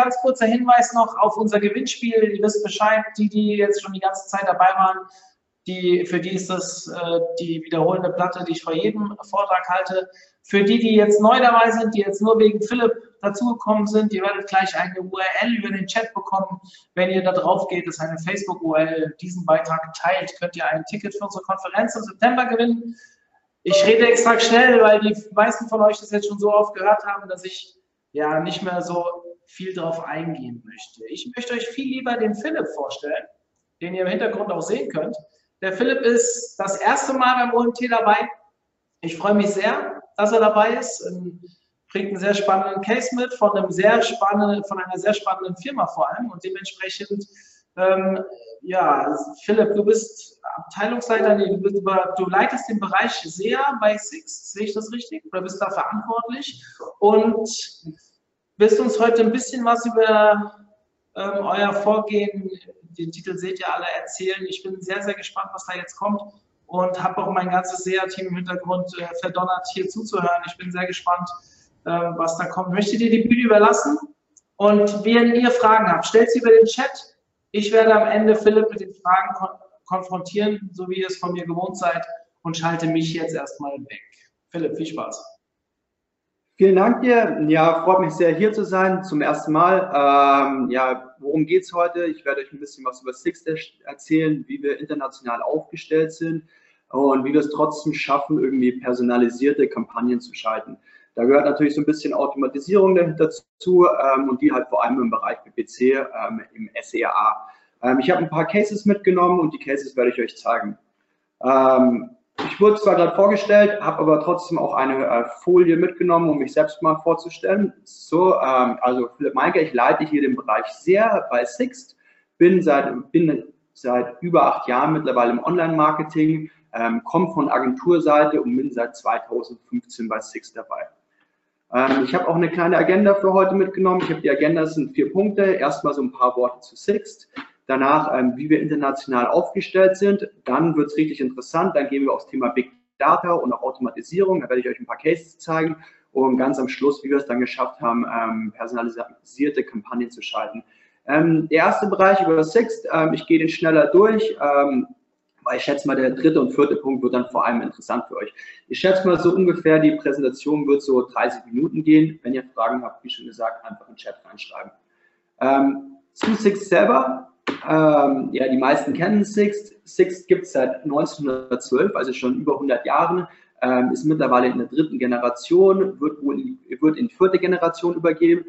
Ganz kurzer Hinweis noch auf unser Gewinnspiel. Ihr wisst Bescheid, die, die jetzt schon die ganze Zeit dabei waren, die, für die ist das äh, die wiederholende Platte, die ich vor jedem Vortrag halte. Für die, die jetzt neu dabei sind, die jetzt nur wegen Philipp dazugekommen sind, ihr werdet gleich eine URL über den Chat bekommen. Wenn ihr da drauf geht, ist eine Facebook-URL, diesen Beitrag teilt, könnt ihr ein Ticket für unsere Konferenz im September gewinnen. Ich rede extra schnell, weil die meisten von euch das jetzt schon so oft gehört haben, dass ich ja nicht mehr so viel drauf eingehen möchte. Ich möchte euch viel lieber den Philipp vorstellen, den ihr im Hintergrund auch sehen könnt. Der Philipp ist das erste Mal beim OMT dabei. Ich freue mich sehr, dass er dabei ist. Bringt einen sehr spannenden Case mit von einem sehr spannenden, von einer sehr spannenden Firma vor allem und dementsprechend ähm, ja, Philipp, du bist Abteilungsleiter, nee, du, bist, du, leitest den Bereich sehr bei Six, sehe ich das richtig? Oder bist da verantwortlich? Und wirst uns heute ein bisschen was über ähm, euer Vorgehen, den Titel seht ihr alle, erzählen. Ich bin sehr, sehr gespannt, was da jetzt kommt und habe auch mein ganzes SEA-Team im Hintergrund äh, verdonnert, hier zuzuhören. Ich bin sehr gespannt, äh, was da kommt. Möchtet ihr die Bühne überlassen? Und wenn ihr Fragen habt, stellt sie über den Chat. Ich werde am Ende Philipp mit den Fragen kon konfrontieren, so wie ihr es von mir gewohnt seid, und schalte mich jetzt erstmal weg. Philipp, viel Spaß. Vielen Dank dir. Ja, freut mich sehr, hier zu sein, zum ersten Mal. Ähm, ja, worum geht's heute? Ich werde euch ein bisschen was über Sixdash erzählen, wie wir international aufgestellt sind und wie wir es trotzdem schaffen, irgendwie personalisierte Kampagnen zu schalten. Da gehört natürlich so ein bisschen Automatisierung dazu ähm, und die halt vor allem im Bereich PPC, ähm, im SEA. Ähm, ich habe ein paar Cases mitgenommen und die Cases werde ich euch zeigen. Ähm, ich wurde zwar gerade vorgestellt, habe aber trotzdem auch eine äh, Folie mitgenommen, um mich selbst mal vorzustellen. So, ähm, also Philipp Meinke, ich leite hier den Bereich sehr bei Sixt, bin seit, bin seit über acht Jahren mittlerweile im Online-Marketing, ähm, komme von Agenturseite und bin seit 2015 bei Sixt dabei. Ähm, ich habe auch eine kleine Agenda für heute mitgenommen. Ich habe die Agenda, das sind vier Punkte. Erstmal so ein paar Worte zu Sixt danach, ähm, wie wir international aufgestellt sind. Dann wird es richtig interessant. Dann gehen wir aufs Thema Big Data und auch Automatisierung. Da werde ich euch ein paar Cases zeigen. Und ganz am Schluss, wie wir es dann geschafft haben, ähm, personalisierte Kampagnen zu schalten. Ähm, der erste Bereich über Sixt, ähm, ich gehe den schneller durch, ähm, weil ich schätze mal, der dritte und vierte Punkt wird dann vor allem interessant für euch. Ich schätze mal so ungefähr, die Präsentation wird so 30 Minuten gehen. Wenn ihr Fragen habt, wie schon gesagt, einfach in den Chat reinschreiben. Ähm, zu Sixt selber, ähm, ja, die meisten kennen Sixt. Sixt gibt es seit 1912, also schon über 100 Jahren. Ähm, ist mittlerweile in der dritten Generation, wird, wohl in, wird in vierte Generation übergeben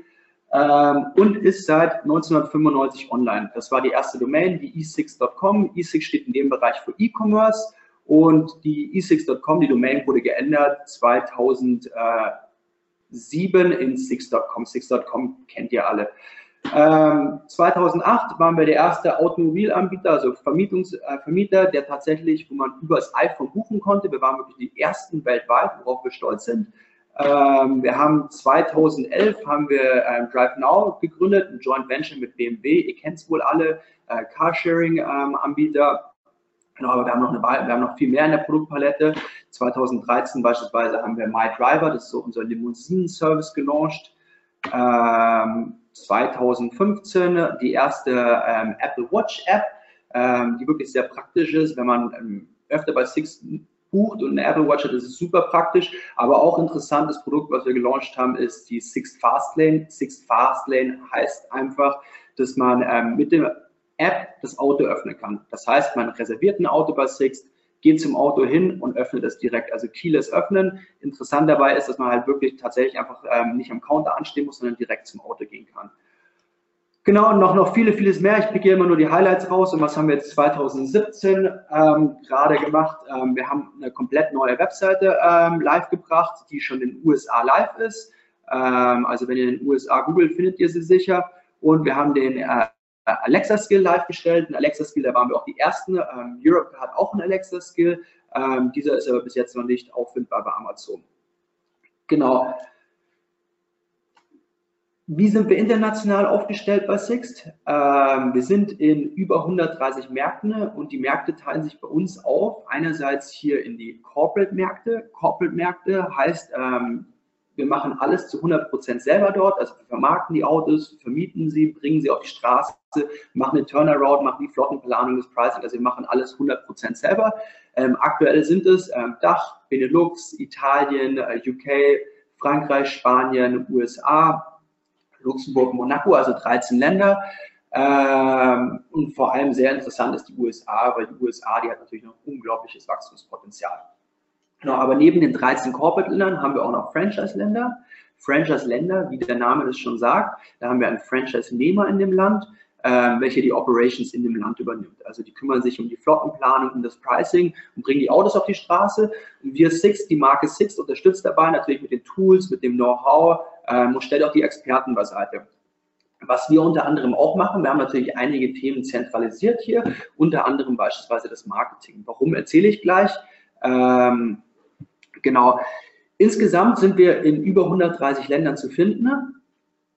ähm, und ist seit 1995 online. Das war die erste Domain, die e6.com. e6 steht in dem Bereich für E-Commerce und die e6.com, die Domain wurde geändert 2007 in six.com. Six.com kennt ihr alle. Ähm, 2008 waren wir der erste Automobilanbieter, also Vermietungs, äh, Vermieter, der tatsächlich, wo man über das iPhone buchen konnte. Wir waren wirklich die ersten weltweit, worauf wir stolz sind. Ähm, wir haben 2011 haben wir ähm, Drive Now gegründet, ein Joint Venture mit BMW. Ihr kennt es wohl alle, äh, Carsharing-Anbieter. Ähm, genau, aber wir haben noch eine, wir haben noch viel mehr in der Produktpalette. 2013 beispielsweise haben wir MyDriver, das ist so unser Limousinen-Service gelauncht. Ähm, 2015 die erste ähm, Apple Watch App, ähm, die wirklich sehr praktisch ist, wenn man ähm, öfter bei Six bucht und eine Apple Watch hat, ist es super praktisch. Aber auch interessantes Produkt, was wir gelauncht haben, ist die Six Fastlane. Six Fastlane heißt einfach, dass man ähm, mit der App das Auto öffnen kann. Das heißt, man reserviert ein Auto bei Six, geht zum Auto hin und öffnet es direkt. Also Keyless öffnen. Interessant dabei ist, dass man halt wirklich tatsächlich einfach ähm, nicht am Counter anstehen muss, sondern direkt zum Auto gehen kann. Genau, und noch, noch viele, vieles mehr. Ich picke immer nur die Highlights raus. Und was haben wir jetzt 2017 ähm, gerade gemacht? Ähm, wir haben eine komplett neue Webseite ähm, live gebracht, die schon in den USA live ist. Ähm, also wenn ihr in den USA googelt, findet ihr sie sicher. Und wir haben den äh, Alexa Skill live gestellt. Ein Alexa Skill, da waren wir auch die ersten. Ähm, Europe hat auch einen Alexa Skill. Ähm, dieser ist aber bis jetzt noch nicht auffindbar bei Amazon. Genau. Wie sind wir international aufgestellt bei Sixt? Ähm, wir sind in über 130 Märkten und die Märkte teilen sich bei uns auf. Einerseits hier in die Corporate-Märkte. Corporate-Märkte heißt, ähm, wir machen alles zu 100 Prozent selber dort. Also wir vermarkten die Autos, vermieten sie, bringen sie auf die Straße, machen eine Turnaround, machen die Flottenplanung, das Pricing. Also wir machen alles 100 Prozent selber. Ähm, aktuell sind es ähm, Dach, Benelux, Italien, äh, UK, Frankreich, Spanien, USA Luxemburg, Monaco, also 13 Länder. Ähm, und vor allem sehr interessant ist die USA, weil die USA, die hat natürlich noch unglaubliches Wachstumspotenzial. Genau, aber neben den 13 Corporate-Ländern haben wir auch noch Franchise-Länder. Franchise-Länder, wie der Name das schon sagt, da haben wir einen Franchise-Nehmer in dem Land, ähm, welcher die Operations in dem Land übernimmt. Also die kümmern sich um die Flottenplanung, um das Pricing und bringen die Autos auf die Straße. Und wir Six, die Marke Six, unterstützt dabei natürlich mit den Tools, mit dem Know-how, ähm, und stellt auch die Experten beiseite. Was wir unter anderem auch machen, wir haben natürlich einige Themen zentralisiert hier, unter anderem beispielsweise das Marketing. Warum erzähle ich gleich? Ähm, genau. Insgesamt sind wir in über 130 Ländern zu finden.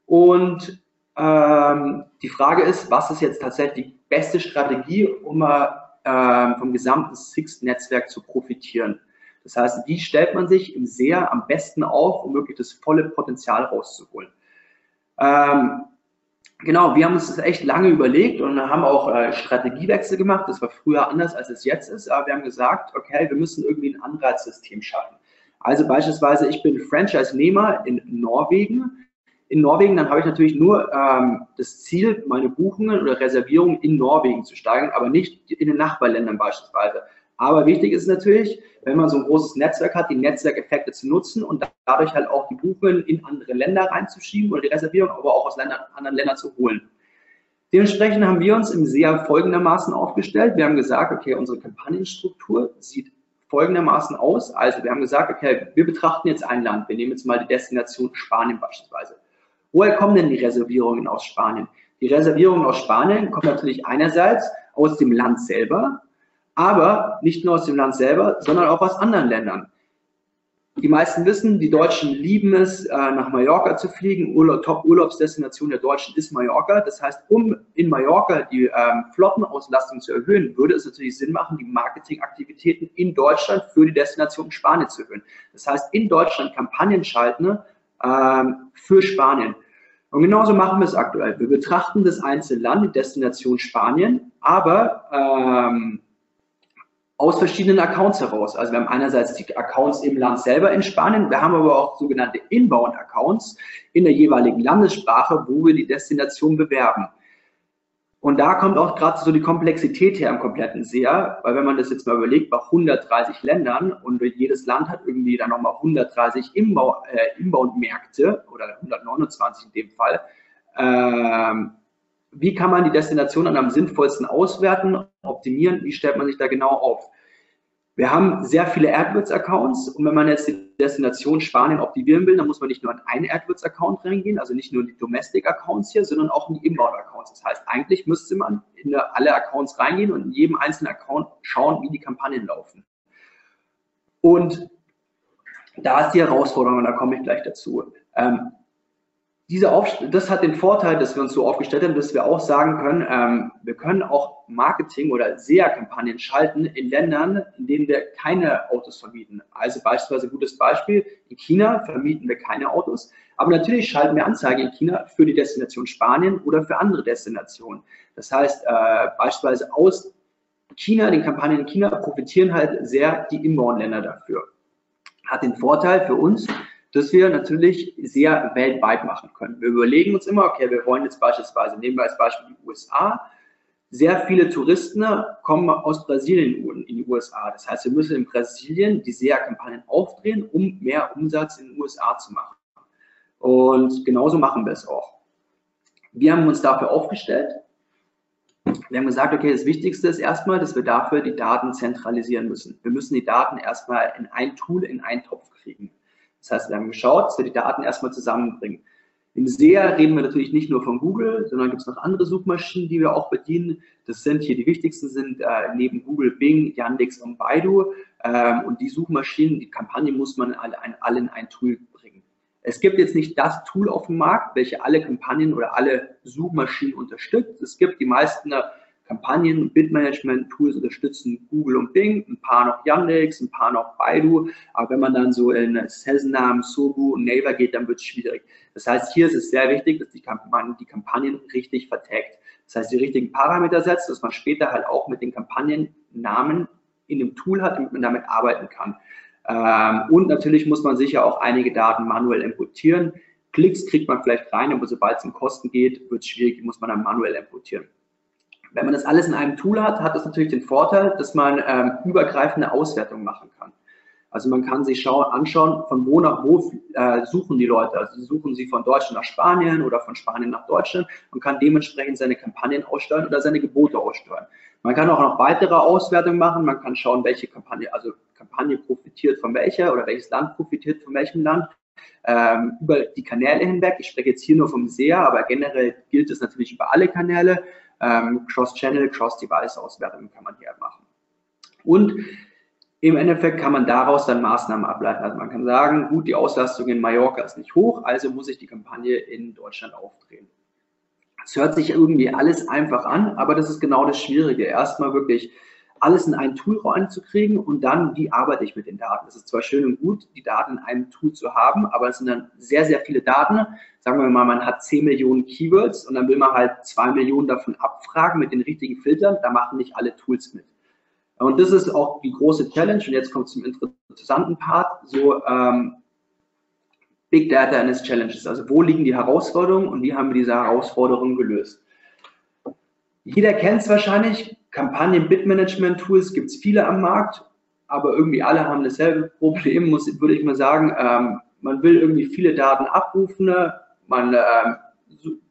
Und ähm, die Frage ist, was ist jetzt tatsächlich die beste Strategie, um äh, vom gesamten Six-Netzwerk zu profitieren? Das heißt, wie stellt man sich im SEA am besten auf, um wirklich das volle Potenzial rauszuholen? Ähm, genau, wir haben uns das echt lange überlegt und haben auch äh, Strategiewechsel gemacht. Das war früher anders, als es jetzt ist, aber wir haben gesagt, okay, wir müssen irgendwie ein Anreizsystem schaffen. Also beispielsweise, ich bin Franchise-Nehmer in Norwegen. In Norwegen, dann habe ich natürlich nur ähm, das Ziel, meine Buchungen oder Reservierungen in Norwegen zu steigern, aber nicht in den Nachbarländern beispielsweise. Aber wichtig ist natürlich, wenn man so ein großes Netzwerk hat, die Netzwerkeffekte zu nutzen und dadurch halt auch die Buchungen in andere Länder reinzuschieben oder die Reservierung aber auch aus Ländern, anderen Ländern zu holen. Dementsprechend haben wir uns im SEA folgendermaßen aufgestellt. Wir haben gesagt, okay, unsere Kampagnenstruktur sieht folgendermaßen aus. Also wir haben gesagt, okay, wir betrachten jetzt ein Land. Wir nehmen jetzt mal die Destination Spanien beispielsweise. Woher kommen denn die Reservierungen aus Spanien? Die Reservierungen aus Spanien kommen natürlich einerseits aus dem Land selber, aber nicht nur aus dem Land selber, sondern auch aus anderen Ländern. Die meisten wissen, die Deutschen lieben es, äh, nach Mallorca zu fliegen. Urlaub, Top-Urlaubsdestination der Deutschen ist Mallorca. Das heißt, um in Mallorca die ähm, Flottenauslastung zu erhöhen, würde es natürlich Sinn machen, die Marketingaktivitäten in Deutschland für die Destination Spanien zu erhöhen. Das heißt, in Deutschland Kampagnen schalten ähm, für Spanien. Und genauso machen wir es aktuell. Wir betrachten das einzelne Land, die Destination Spanien, aber ähm, aus verschiedenen Accounts heraus. Also wir haben einerseits die Accounts im Land selber in Spanien, wir haben aber auch sogenannte Inbound-Accounts in der jeweiligen Landessprache, wo wir die Destination bewerben. Und da kommt auch gerade so die Komplexität her im kompletten SEA, weil wenn man das jetzt mal überlegt, bei 130 Ländern und jedes Land hat irgendwie dann nochmal 130 äh, Inbound-Märkte oder 129 in dem Fall, ähm, wie kann man die Destination dann am sinnvollsten auswerten, optimieren, wie stellt man sich da genau auf? Wir haben sehr viele AdWords-Accounts und wenn man jetzt die Destination Spanien optimieren will, dann muss man nicht nur in einen AdWords-Account reingehen, also nicht nur in die Domestic-Accounts hier, sondern auch in die Inbound-Accounts. Das heißt, eigentlich müsste man in alle Accounts reingehen und in jedem einzelnen Account schauen, wie die Kampagnen laufen. Und da ist die Herausforderung, und da komme ich gleich dazu. Ähm, diese das hat den Vorteil, dass wir uns so aufgestellt haben, dass wir auch sagen können, ähm, wir können auch Marketing oder SEA-Kampagnen schalten in Ländern, in denen wir keine Autos vermieten. Also beispielsweise gutes Beispiel, in China vermieten wir keine Autos, aber natürlich schalten wir Anzeigen in China für die Destination Spanien oder für andere Destinationen. Das heißt, äh, beispielsweise aus China, den Kampagnen in China profitieren halt sehr die Inbound-Länder dafür. Hat den Vorteil für uns, dass wir natürlich sehr weltweit machen können. Wir überlegen uns immer, okay, wir wollen jetzt beispielsweise, nehmen wir als Beispiel die USA, sehr viele Touristen kommen aus Brasilien in die USA. Das heißt, wir müssen in Brasilien die SEA-Kampagnen aufdrehen, um mehr Umsatz in den USA zu machen. Und genauso machen wir es auch. Wir haben uns dafür aufgestellt. Wir haben gesagt, okay, das Wichtigste ist erstmal, dass wir dafür die Daten zentralisieren müssen. Wir müssen die Daten erstmal in ein Tool, in einen Topf kriegen. Das heißt, wir haben geschaut, dass wir die Daten erstmal zusammenbringen. Im SEA reden wir natürlich nicht nur von Google, sondern gibt es noch andere Suchmaschinen, die wir auch bedienen. Das sind hier die wichtigsten sind äh, neben Google, Bing, Yandex und Baidu. Ähm, und die Suchmaschinen, die Kampagne muss man alle, ein, alle in ein Tool bringen. Es gibt jetzt nicht das Tool auf dem Markt, welche alle Kampagnen oder alle Suchmaschinen unterstützt. Es gibt die meisten äh, Kampagnen- und Bid-Management-Tools unterstützen Google und Bing, ein paar noch Yandex, ein paar noch Baidu. Aber wenn man dann so in Sesnam, Sobu und Naver geht, dann wird es schwierig. Das heißt, hier ist es sehr wichtig, dass die Kampagnen, die Kampagnen richtig vertagt. Das heißt, die richtigen Parameter setzt, dass man später halt auch mit den Kampagnennamen in dem Tool hat, damit man damit arbeiten kann. Ähm, und natürlich muss man sicher auch einige Daten manuell importieren. Klicks kriegt man vielleicht rein, aber sobald es um Kosten geht, wird es schwierig, muss man dann manuell importieren. Wenn man das alles in einem Tool hat, hat das natürlich den Vorteil, dass man ähm, übergreifende Auswertungen machen kann. Also man kann sich schauen, anschauen, von wo nach wo äh, suchen die Leute. Also suchen sie von Deutschland nach Spanien oder von Spanien nach Deutschland und kann dementsprechend seine Kampagnen aussteuern oder seine Gebote aussteuern. Man kann auch noch weitere Auswertungen machen. Man kann schauen, welche Kampagne, also Kampagne profitiert von welcher oder welches Land profitiert von welchem Land. Ähm, über die Kanäle hinweg. Ich spreche jetzt hier nur vom SEA, aber generell gilt es natürlich über alle Kanäle. Ähm, Cross-Channel, Cross-Device-Auswertungen kann man hier machen. Und im Endeffekt kann man daraus dann Maßnahmen ableiten. Also man kann sagen, gut, die Auslastung in Mallorca ist nicht hoch, also muss ich die Kampagne in Deutschland aufdrehen. Es hört sich irgendwie alles einfach an, aber das ist genau das Schwierige. Erstmal wirklich alles in ein Tool reinzukriegen und dann, wie arbeite ich mit den Daten? Es ist zwar schön und gut, die Daten in einem Tool zu haben, aber es sind dann sehr, sehr viele Daten. Sagen wir mal, man hat 10 Millionen Keywords und dann will man halt 2 Millionen davon abfragen mit den richtigen Filtern. Da machen nicht alle Tools mit. Und das ist auch die große Challenge. Und jetzt kommt zum interessanten Part. So, ähm, Big Data and its Challenges. Also, wo liegen die Herausforderungen und wie haben wir diese Herausforderungen gelöst? Jeder kennt es wahrscheinlich. Kampagnen-Bit-Management-Tools gibt es viele am Markt, aber irgendwie alle haben dasselbe Problem, muss, würde ich mal sagen. Ähm, man will irgendwie viele Daten abrufen, man ähm,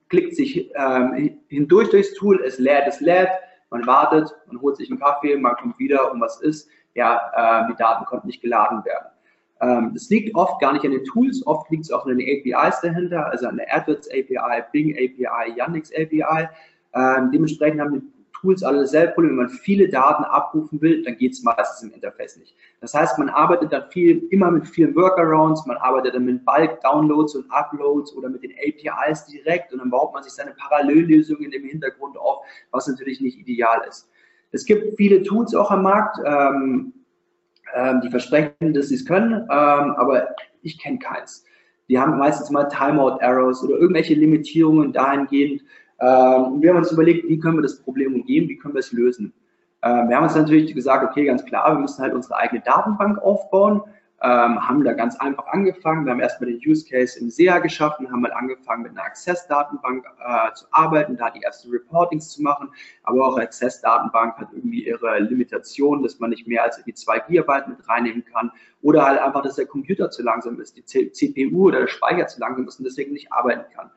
klickt sich ähm, hindurch durchs Tool, es lädt, es lädt, man wartet, man holt sich einen Kaffee, man kommt wieder und was ist, ja, äh, die Daten konnten nicht geladen werden. Ähm, das liegt oft gar nicht an den Tools, oft liegt es auch an den APIs dahinter, also an der AdWords API, Bing API, Yandex API. Ähm, dementsprechend haben die Tools alle dasselbe Problem. Wenn man viele Daten abrufen will, dann geht es meistens im Interface nicht. Das heißt, man arbeitet dann viel, immer mit vielen Workarounds, man arbeitet dann mit Bulk-Downloads und Uploads oder mit den APIs direkt und dann baut man sich seine Parallellösungen im Hintergrund auf, was natürlich nicht ideal ist. Es gibt viele Tools auch am Markt, ähm, ähm, die versprechen, dass sie es können, ähm, aber ich kenne keins. Die haben meistens mal Timeout-Errors oder irgendwelche Limitierungen dahingehend, ähm, wir haben uns überlegt, wie können wir das Problem umgehen, wie können wir es lösen. Ähm, wir haben uns natürlich gesagt, okay, ganz klar, wir müssen halt unsere eigene Datenbank aufbauen, ähm, haben da ganz einfach angefangen. Wir haben erstmal den Use Case im SEA geschaffen, haben mal angefangen mit einer Access-Datenbank äh, zu arbeiten, da die ersten Reportings zu machen. Aber auch Access-Datenbank hat irgendwie ihre Limitation, dass man nicht mehr als die 2 Gigabyte mit reinnehmen kann. Oder halt einfach, dass der Computer zu langsam ist, die CPU oder der Speicher zu langsam ist und deswegen nicht arbeiten kann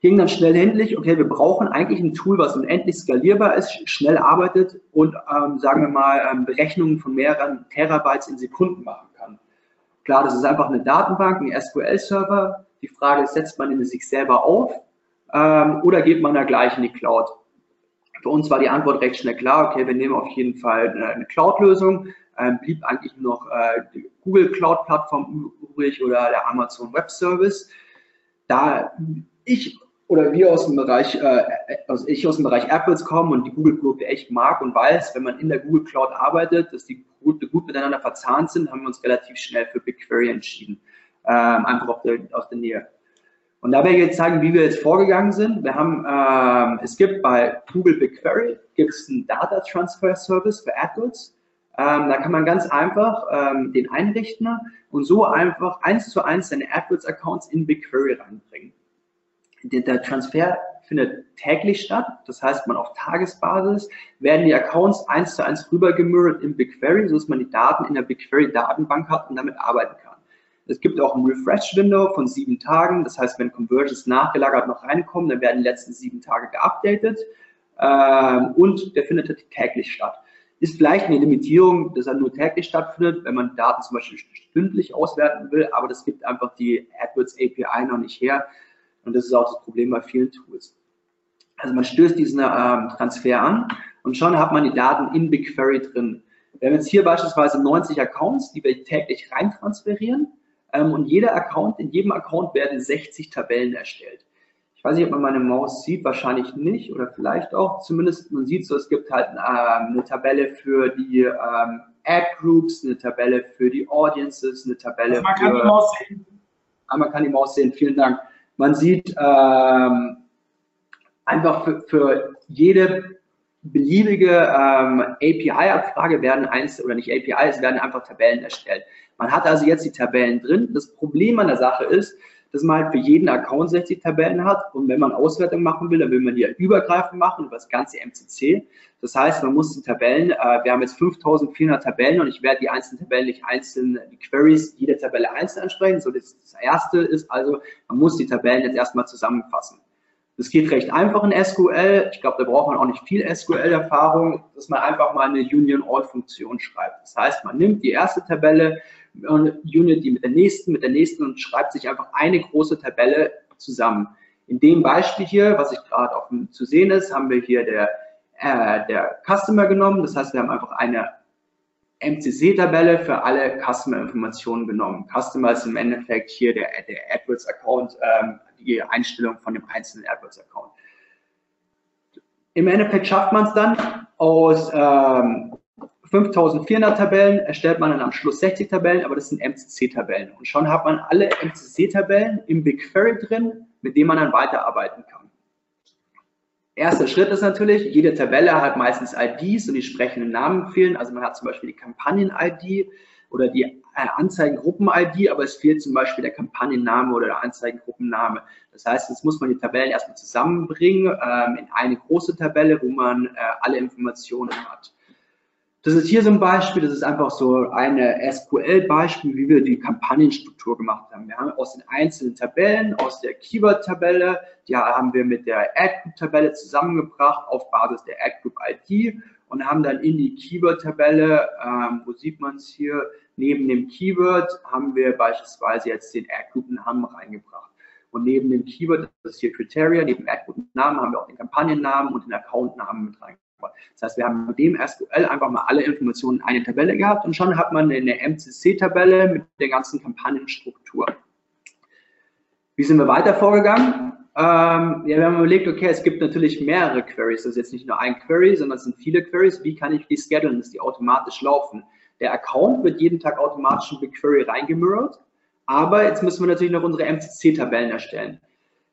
ging dann schnell endlich, okay, wir brauchen eigentlich ein Tool, was unendlich skalierbar ist, schnell arbeitet und, ähm, sagen wir mal, ähm, Berechnungen von mehreren Terabytes in Sekunden machen kann. Klar, das ist einfach eine Datenbank, ein SQL-Server. Die Frage ist, setzt man in sich selber auf ähm, oder geht man da gleich in die Cloud? Für uns war die Antwort recht schnell klar, okay, wir nehmen auf jeden Fall eine Cloud-Lösung, ähm, blieb eigentlich noch äh, die Google Cloud-Plattform übrig oder der Amazon Web Service. Da ich oder wir aus dem Bereich, äh, also ich aus dem Bereich AdWords komme und die Google-Produkte echt mag und weiß, wenn man in der Google Cloud arbeitet, dass die Produkte gut miteinander verzahnt sind, haben wir uns relativ schnell für BigQuery entschieden. Ähm, einfach auf der, aus der Nähe. Und da werde ich jetzt zeigen, wie wir jetzt vorgegangen sind. Wir haben, ähm, es gibt bei Google BigQuery gibt es einen Data Transfer Service für AdWords. Ähm, da kann man ganz einfach ähm, den einrichten und so einfach eins zu eins seine AdWords-Accounts in BigQuery reinbringen der Transfer findet täglich statt. Das heißt, man auf Tagesbasis werden die Accounts eins zu eins rübergemirrt in BigQuery, sodass man die Daten in der BigQuery-Datenbank hat und damit arbeiten kann. Es gibt auch ein Refresh-Window von sieben Tagen. Das heißt, wenn Conversions nachgelagert noch reinkommen, dann werden die letzten sieben Tage geupdatet. Ähm, und der findet täglich statt. Ist vielleicht eine Limitierung, dass er nur täglich stattfindet, wenn man Daten zum Beispiel stündlich auswerten will, aber das gibt einfach die AdWords API noch nicht her. Und das ist auch das Problem bei vielen Tools. Also man stößt diesen ähm, Transfer an und schon hat man die Daten in BigQuery drin. Wir haben jetzt hier beispielsweise 90 Accounts, die wir täglich rein transferieren. Ähm, und jeder Account, in jedem Account werden 60 Tabellen erstellt. Ich weiß nicht, ob man meine Maus sieht, wahrscheinlich nicht oder vielleicht auch. Zumindest man sieht so, es gibt halt ähm, eine Tabelle für die ähm, Ad Groups, eine Tabelle für die Audiences, eine Tabelle Also man für. kann die Maus sehen. Ah, man kann die Maus sehen, vielen Dank. Man sieht ähm, einfach für, für jede beliebige ähm, API-Abfrage werden eins oder nicht API, es werden einfach Tabellen erstellt. Man hat also jetzt die Tabellen drin. Das Problem an der Sache ist, dass man halt für jeden Account 60 Tabellen hat und wenn man Auswertung machen will, dann will man die ja übergreifend machen über das ganze MCC. Das heißt, man muss die Tabellen, äh, wir haben jetzt 5400 Tabellen und ich werde die einzelnen Tabellen nicht einzeln, die Queries, jede Tabelle einzeln ansprechen. So, das, das erste ist also, man muss die Tabellen jetzt erstmal zusammenfassen. Das geht recht einfach in SQL. Ich glaube, da braucht man auch nicht viel SQL-Erfahrung, dass man einfach mal eine Union-All-Funktion schreibt. Das heißt, man nimmt die erste Tabelle und Unit die mit der nächsten, mit der nächsten und schreibt sich einfach eine große Tabelle zusammen. In dem Beispiel hier, was ich gerade auch zu sehen ist, haben wir hier der, äh, der Customer genommen. Das heißt, wir haben einfach eine MCC-Tabelle für alle Customer-Informationen genommen. Customer ist im Endeffekt hier der, der AdWords-Account, ähm, die Einstellung von dem einzelnen AdWords-Account. Im Endeffekt schafft man es dann aus ähm, 5400 Tabellen, erstellt man dann am Schluss 60 Tabellen, aber das sind MCC-Tabellen. Und schon hat man alle MCC-Tabellen im BigQuery drin, mit denen man dann weiterarbeiten kann. Erster Schritt ist natürlich, jede Tabelle hat meistens IDs und die sprechenden Namen fehlen. Also man hat zum Beispiel die Kampagnen-ID oder die äh, Anzeigengruppen-ID, aber es fehlt zum Beispiel der Kampagnenname oder der Anzeigengruppenname. Das heißt, jetzt muss man die Tabellen erstmal zusammenbringen ähm, in eine große Tabelle, wo man äh, alle Informationen hat. Das ist hier so ein Beispiel, das ist einfach so eine SQL-Beispiel, wie wir die Kampagnenstruktur gemacht haben. Wir haben aus den einzelnen Tabellen, aus der Keyword-Tabelle, die haben wir mit der Ad-Group-Tabelle zusammengebracht auf Basis der Ad-Group-ID und haben dann in die Keyword-Tabelle, ähm, wo sieht man es hier, neben dem Keyword haben wir beispielsweise jetzt den Ad-Group-Namen reingebracht. Und neben dem Keyword, das ist hier Criteria, neben Ad-Group-Namen haben wir auch den Kampagnennamen und den Account-Namen mit reingebracht. Das heißt, wir haben mit dem SQL einfach mal alle Informationen in eine Tabelle gehabt und schon hat man eine MCC-Tabelle mit der ganzen Kampagnenstruktur. Wie sind wir weiter vorgegangen? Ähm, ja, wir haben überlegt, okay, es gibt natürlich mehrere Queries. Das ist jetzt nicht nur ein Query, sondern es sind viele Queries. Wie kann ich die schedulen, dass die automatisch laufen? Der Account wird jeden Tag automatisch in BigQuery reingemirrored. Aber jetzt müssen wir natürlich noch unsere MCC-Tabellen erstellen.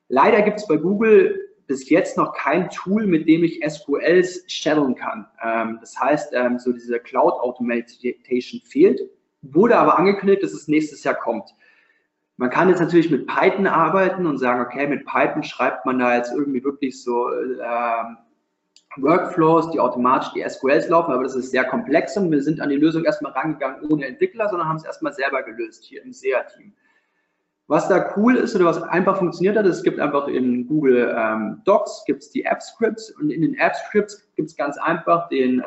Leider gibt es bei Google bis jetzt noch kein Tool, mit dem ich SQLs shadowen kann. Ähm, das heißt, ähm, so diese Cloud Automation fehlt, wurde aber angekündigt, dass es nächstes Jahr kommt. Man kann jetzt natürlich mit Python arbeiten und sagen, okay, mit Python schreibt man da jetzt irgendwie wirklich so ähm, Workflows, die automatisch die SQLs laufen, aber das ist sehr komplex und wir sind an die Lösung erstmal rangegangen ohne Entwickler, sondern haben es erstmal selber gelöst hier im SEA-Team. Was da cool ist oder was einfach funktioniert hat, es gibt einfach in Google ähm, Docs gibt's die App-Scripts und in den App-Scripts gibt es ganz einfach den äh,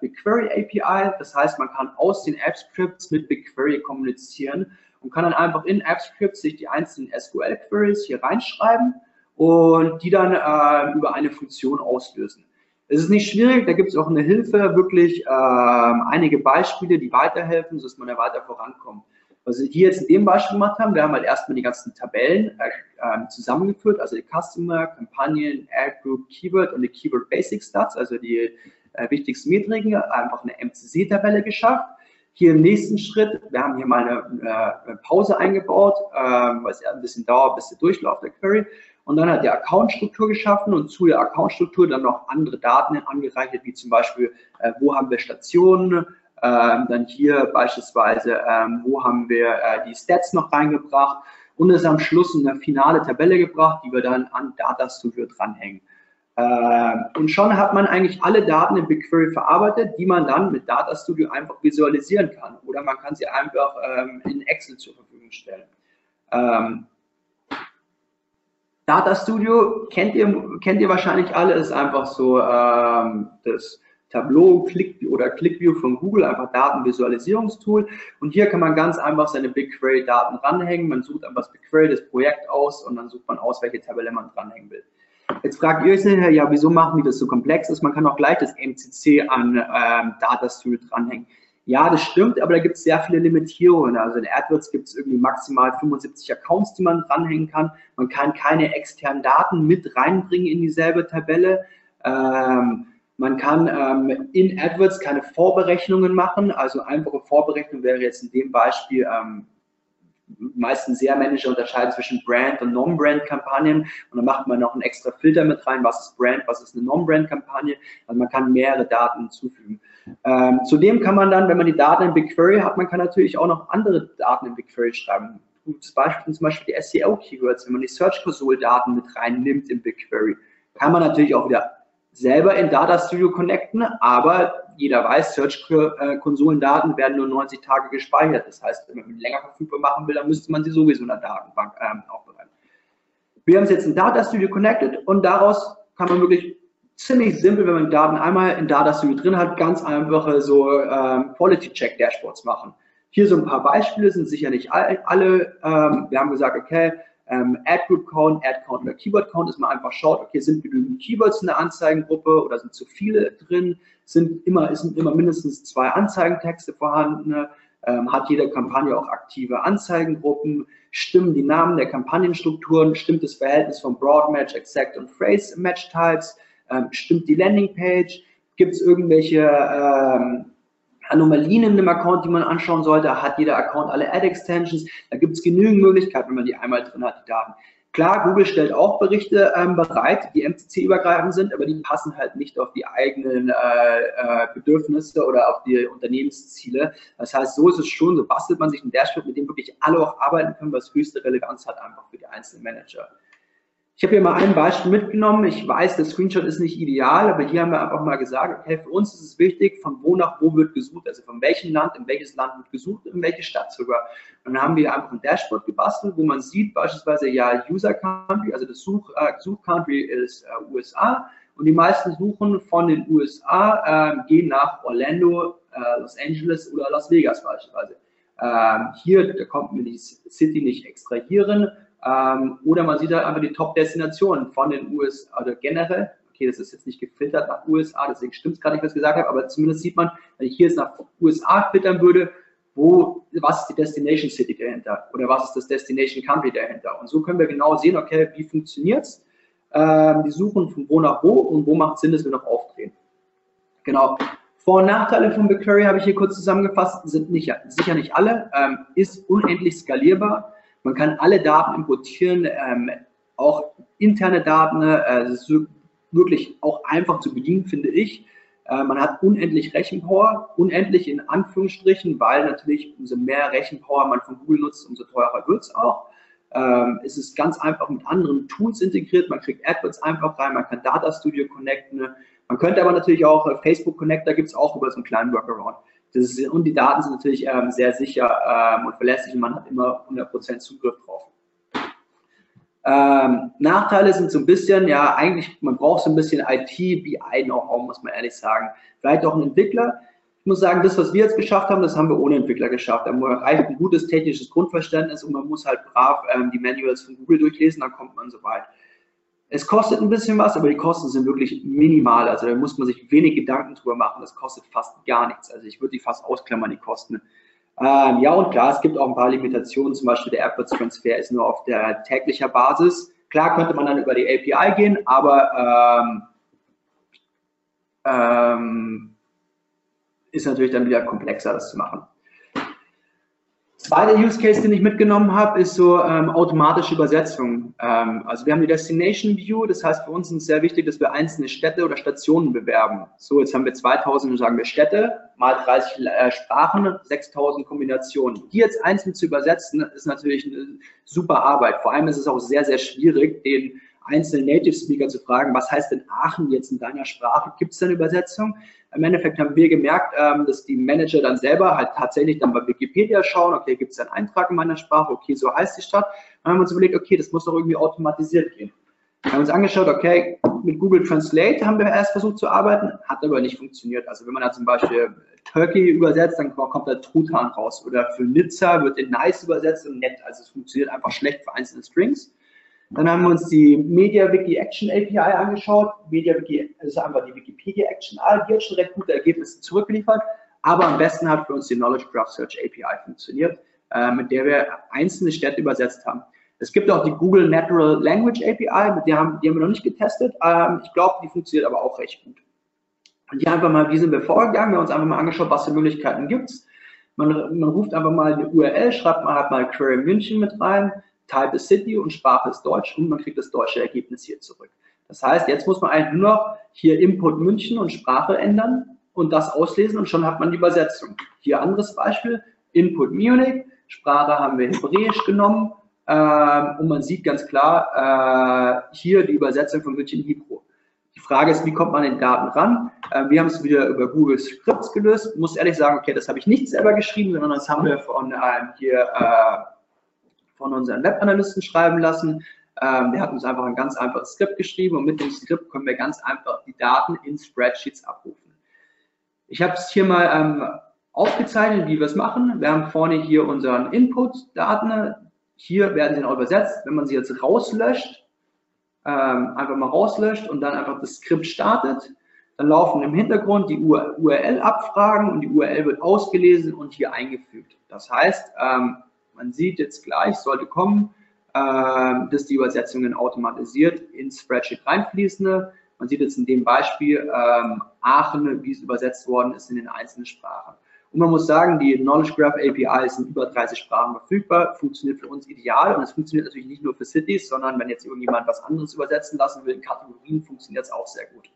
BigQuery API. Das heißt, man kann aus den App-Scripts mit BigQuery kommunizieren und kann dann einfach in App-Scripts sich die einzelnen SQL-Queries hier reinschreiben und die dann äh, über eine Funktion auslösen. Es ist nicht schwierig, da gibt es auch eine Hilfe, wirklich äh, einige Beispiele, die weiterhelfen, sodass man da weiter vorankommt. Was wir hier jetzt in dem Beispiel gemacht haben, wir haben halt erstmal die ganzen Tabellen äh, äh, zusammengeführt, also die Customer, Kampagnen, Ad Group, Keyword und die Keyword Basic Stats, also die äh, wichtigsten Metriken, einfach eine MCC-Tabelle geschafft. Hier im nächsten Schritt, wir haben hier mal eine, eine Pause eingebaut, ähm, weil es ja ein bisschen dauert, bis der Durchlauf der Query. Und dann hat die Account-Struktur geschaffen und zu der Account-Struktur dann noch andere Daten angereichert, wie zum Beispiel, äh, wo haben wir Stationen, ähm, dann hier beispielsweise, ähm, wo haben wir äh, die Stats noch reingebracht und es am Schluss in eine finale Tabelle gebracht, die wir dann an Data Studio dranhängen. Ähm, und schon hat man eigentlich alle Daten in BigQuery verarbeitet, die man dann mit Data Studio einfach visualisieren kann. Oder man kann sie einfach ähm, in Excel zur Verfügung stellen. Ähm, Data Studio kennt ihr, kennt ihr wahrscheinlich alle, ist einfach so ähm, das Tableau Click oder ClickView von Google, einfach Datenvisualisierungstool. Und hier kann man ganz einfach seine BigQuery-Daten ranhängen. Man sucht einfach das BigQuery, das Projekt aus und dann sucht man aus, welche Tabelle man dranhängen will. Jetzt fragt ihr euch nachher, ja, wieso machen die das so komplex ist? Man kann auch gleich das MCC an ähm, Data Studio dranhängen. Ja, das stimmt, aber da gibt es sehr viele Limitierungen. Also in AdWords gibt es irgendwie maximal 75 Accounts, die man dranhängen kann. Man kann keine externen Daten mit reinbringen in dieselbe Tabelle. Ähm, man kann ähm, in AdWords keine Vorberechnungen machen. Also einfache Vorberechnung wäre jetzt in dem Beispiel ähm, meistens sehr Manager unterscheiden zwischen Brand- und Non-Brand-Kampagnen und dann macht man noch einen extra Filter mit rein, was ist Brand, was ist eine Non-Brand-Kampagne. Also man kann mehrere Daten hinzufügen. Ähm, zudem kann man dann, wenn man die Daten in BigQuery hat, man kann natürlich auch noch andere Daten in BigQuery schreiben. Gutes Beispiel sind zum Beispiel die SEO-Keywords, wenn man die Search Console-Daten mit reinnimmt in BigQuery, kann man natürlich auch wieder selber in Data Studio connecten, aber jeder weiß, Search-Konsolendaten werden nur 90 Tage gespeichert. Das heißt, wenn man länger verfügbar machen will, dann müsste man sie sowieso in der Datenbank ähm, aufbereiten. Wir haben es jetzt in Data Studio connected und daraus kann man wirklich ziemlich simpel, wenn man Daten einmal in Data Studio drin hat, ganz einfache so ähm, Quality Check Dashboards machen. Hier so ein paar Beispiele, sind sicher nicht alle. Ähm, wir haben gesagt, okay, ähm, Ad Group Count, Ad Count oder Keyword Count, dass man einfach schaut, okay, sind genügend Keywords in der Anzeigengruppe oder sind zu viele drin, sind immer, sind immer mindestens zwei Anzeigentexte vorhanden, ähm, hat jede Kampagne auch aktive Anzeigengruppen, stimmen die Namen der Kampagnenstrukturen, stimmt das Verhältnis von Broad Match, Exact und Phrase Match Types, ähm, stimmt die Landingpage, gibt es irgendwelche ähm, Anomalien in dem Account, die man anschauen sollte, hat jeder Account alle Ad-Extensions, da gibt es genügend Möglichkeiten, wenn man die einmal drin hat, die Daten. Klar, Google stellt auch Berichte ähm, bereit, die MCC-übergreifend sind, aber die passen halt nicht auf die eigenen äh, äh, Bedürfnisse oder auf die Unternehmensziele. Das heißt, so ist es schon, so bastelt man sich ein Dashboard, mit dem wirklich alle auch arbeiten können, was höchste Relevanz hat einfach für die einzelnen Manager. Ich habe hier mal ein Beispiel mitgenommen. Ich weiß, der Screenshot ist nicht ideal, aber hier haben wir einfach mal gesagt, okay, für uns ist es wichtig, von wo nach wo wird gesucht, also von welchem Land in welches Land wird gesucht, in welche Stadt sogar. Und dann haben wir einfach ein Dashboard gebastelt, wo man sieht beispielsweise, ja, User Country, also das Such, äh, Such Country ist äh, USA und die meisten Suchen von den USA äh, gehen nach Orlando, äh, Los Angeles oder Las Vegas beispielsweise. Ähm, hier, da kommt mir die City nicht extrahieren, ähm, oder man sieht halt einfach die Top-Destinationen von den USA, oder generell. Okay, das ist jetzt nicht gefiltert nach USA, deswegen stimmt es gar nicht, was ich gesagt habe, aber zumindest sieht man, wenn ich hier jetzt nach USA filtern würde, wo, was ist die Destination City dahinter oder was ist das Destination Country dahinter. Und so können wir genau sehen, okay, wie funktioniert es. Ähm, die suchen von wo nach wo und wo macht Sinn, dass wir noch aufdrehen. Genau. Vor- und Nachteile von BigQuery habe ich hier kurz zusammengefasst, sind nicht, sicher nicht alle, ähm, ist unendlich skalierbar man kann alle Daten importieren, ähm, auch interne Daten. Äh, es ist wirklich auch einfach zu bedienen, finde ich. Äh, man hat unendlich Rechenpower, unendlich in Anführungsstrichen, weil natürlich umso mehr Rechenpower man von Google nutzt, umso teurer wird es auch. Ähm, es ist ganz einfach mit anderen Tools integriert. Man kriegt AdWords einfach rein, man kann Data Studio connecten. Man könnte aber natürlich auch äh, Facebook Connector gibt es auch über so einen kleinen Workaround. Ist, und die Daten sind natürlich ähm, sehr sicher ähm, und verlässlich und man hat immer 100% Zugriff drauf. Ähm, Nachteile sind so ein bisschen, ja, eigentlich, man braucht so ein bisschen IT, BI Know-how, muss man ehrlich sagen. Vielleicht auch ein Entwickler. Ich muss sagen, das, was wir jetzt geschafft haben, das haben wir ohne Entwickler geschafft. Da reicht ein gutes technisches Grundverständnis und man muss halt brav ähm, die Manuals von Google durchlesen, dann kommt man so weit. Es kostet ein bisschen was, aber die Kosten sind wirklich minimal. Also da muss man sich wenig Gedanken drüber machen. Das kostet fast gar nichts. Also ich würde die fast ausklammern, die Kosten. Ähm, ja, und klar, es gibt auch ein paar Limitationen. Zum Beispiel der AirPods Transfer ist nur auf der täglicher Basis. Klar könnte man dann über die API gehen, aber ähm, ähm, ist natürlich dann wieder komplexer, das zu machen. Zweiter Use Case, den ich mitgenommen habe, ist so ähm, automatische Übersetzung. Ähm, also wir haben die Destination View, das heißt für uns ist es sehr wichtig, dass wir einzelne Städte oder Stationen bewerben. So, jetzt haben wir 2000, sagen wir Städte, mal 30 äh, Sprachen, 6000 Kombinationen. Die jetzt einzeln zu übersetzen, ist natürlich eine super Arbeit. Vor allem ist es auch sehr, sehr schwierig, den einzelnen Native Speaker zu fragen, was heißt denn Aachen jetzt in deiner Sprache? Gibt es da eine Übersetzung? Im Endeffekt haben wir gemerkt, ähm, dass die Manager dann selber halt tatsächlich dann bei Wikipedia schauen, okay, gibt es einen Eintrag in meiner Sprache, okay, so heißt die Stadt. Dann haben wir uns überlegt, okay, das muss doch irgendwie automatisiert gehen. Wir haben uns angeschaut, okay, mit Google Translate haben wir erst versucht zu arbeiten, hat aber nicht funktioniert. Also wenn man da zum Beispiel Turkey übersetzt, dann kommt da Truthahn raus. Oder für Nizza wird in nice übersetzt und nett. Also es funktioniert einfach schlecht für einzelne Strings. Dann haben wir uns die MediaWiki Action API angeschaut. MediaWiki ist einfach die Wikipedia Action API, die hat schon recht gute Ergebnisse zurückgeliefert. Aber am besten hat für uns die Knowledge Graph Search API funktioniert, äh, mit der wir einzelne Städte übersetzt haben. Es gibt auch die Google Natural Language API, mit der haben, die haben wir noch nicht getestet. Ähm, ich glaube, die funktioniert aber auch recht gut. Und hier einfach mal, wie sind wir vorgegangen? Wir haben uns einfach mal angeschaut, was für Möglichkeiten gibt es. Man, man, ruft einfach mal eine URL, schreibt mal halt mal Query München mit rein, Type ist City und Sprache ist Deutsch und man kriegt das deutsche Ergebnis hier zurück. Das heißt, jetzt muss man eigentlich nur noch hier Input München und Sprache ändern und das auslesen und schon hat man die Übersetzung. Hier anderes Beispiel, Input Munich, Sprache haben wir Hebräisch genommen ähm, und man sieht ganz klar äh, hier die Übersetzung von München Hebräisch. Die Frage ist, wie kommt man an den Daten ran? Äh, wir haben es wieder über Google Scripts gelöst. Ich muss ehrlich sagen, okay, das habe ich nicht selber geschrieben, sondern das haben wir von ähm, hier äh, von unseren Webanalysten schreiben lassen. Ähm, der hat uns einfach ein ganz einfaches Skript geschrieben und mit dem Skript können wir ganz einfach die Daten in Spreadsheets abrufen. Ich habe es hier mal ähm, aufgezeichnet, wie wir es machen. Wir haben vorne hier unseren Input-Daten. Hier werden sie noch übersetzt. Wenn man sie jetzt rauslöscht, ähm, einfach mal rauslöscht und dann einfach das Skript startet, dann laufen im Hintergrund die URL-Abfragen und die URL wird ausgelesen und hier eingefügt. Das heißt, ähm, man sieht jetzt gleich, sollte kommen, ähm, dass die Übersetzungen automatisiert ins Spreadsheet reinfließen. Man sieht jetzt in dem Beispiel ähm, Aachen, wie es übersetzt worden ist in den einzelnen Sprachen. Und man muss sagen, die Knowledge Graph API ist in über 30 Sprachen verfügbar, funktioniert für uns ideal und es funktioniert natürlich nicht nur für Cities, sondern wenn jetzt irgendjemand was anderes übersetzen lassen will in Kategorien, funktioniert es auch sehr gut.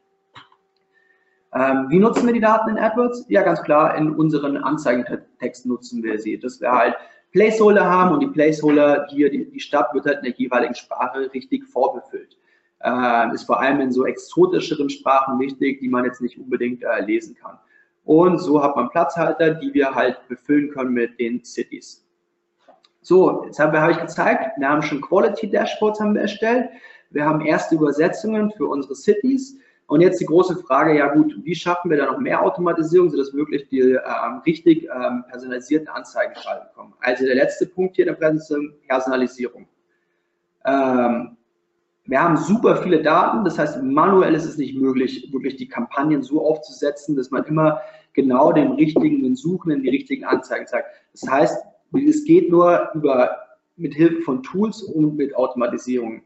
Ähm, wie nutzen wir die Daten in AdWords? Ja, ganz klar, in unseren Anzeigentext nutzen wir sie, dass wir halt Placeholder haben und die Placeholder hier, die, die Stadt wird halt in der jeweiligen Sprache richtig vorbefüllt. Äh, ist vor allem in so exotischeren Sprachen wichtig, die man jetzt nicht unbedingt äh, lesen kann. Und so hat man Platzhalter, die wir halt befüllen können mit den Cities. So, jetzt habe, habe ich gezeigt, wir haben schon Quality Dashboards haben wir erstellt. Wir haben erste Übersetzungen für unsere Cities. Und jetzt die große Frage, ja gut, wie schaffen wir da noch mehr Automatisierung, sodass wirklich die ähm, richtig ähm, personalisierten Anzeigen schalten kommen. Also der letzte Punkt hier in der Personalisierung. Ähm, wir haben super viele Daten, das heißt, manuell ist es nicht möglich, wirklich die Kampagnen so aufzusetzen, dass man immer genau dem richtigen, den Suchenden die richtigen Anzeigen zeigt. Das heißt, es geht nur über, mit Hilfe von Tools und mit Automatisierung.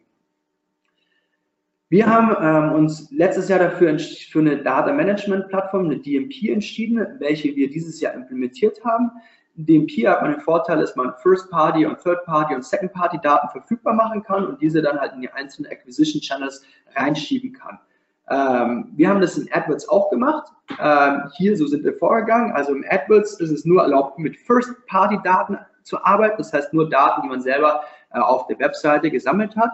Wir haben ähm, uns letztes Jahr dafür für eine Data Management Plattform, eine DMP, entschieden, welche wir dieses Jahr implementiert haben. DMP hat man den Vorteil, dass man First-Party und Third-Party und Second-Party-Daten verfügbar machen kann und diese dann halt in die einzelnen Acquisition-Channels reinschieben kann. Ähm, wir haben das in AdWords auch gemacht. Ähm, hier, so sind wir vorgegangen. Also im AdWords ist es nur erlaubt, mit First-Party-Daten zu arbeiten. Das heißt nur Daten, die man selber äh, auf der Webseite gesammelt hat.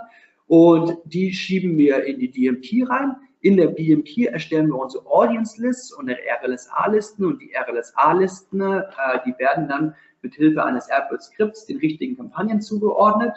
Und die schieben wir in die DMP rein. In der BMP erstellen wir unsere Audience Lists und RLSA-Listen und die RLSA-Listen, äh, die werden dann mit Hilfe eines AdWords-Skripts den richtigen Kampagnen zugeordnet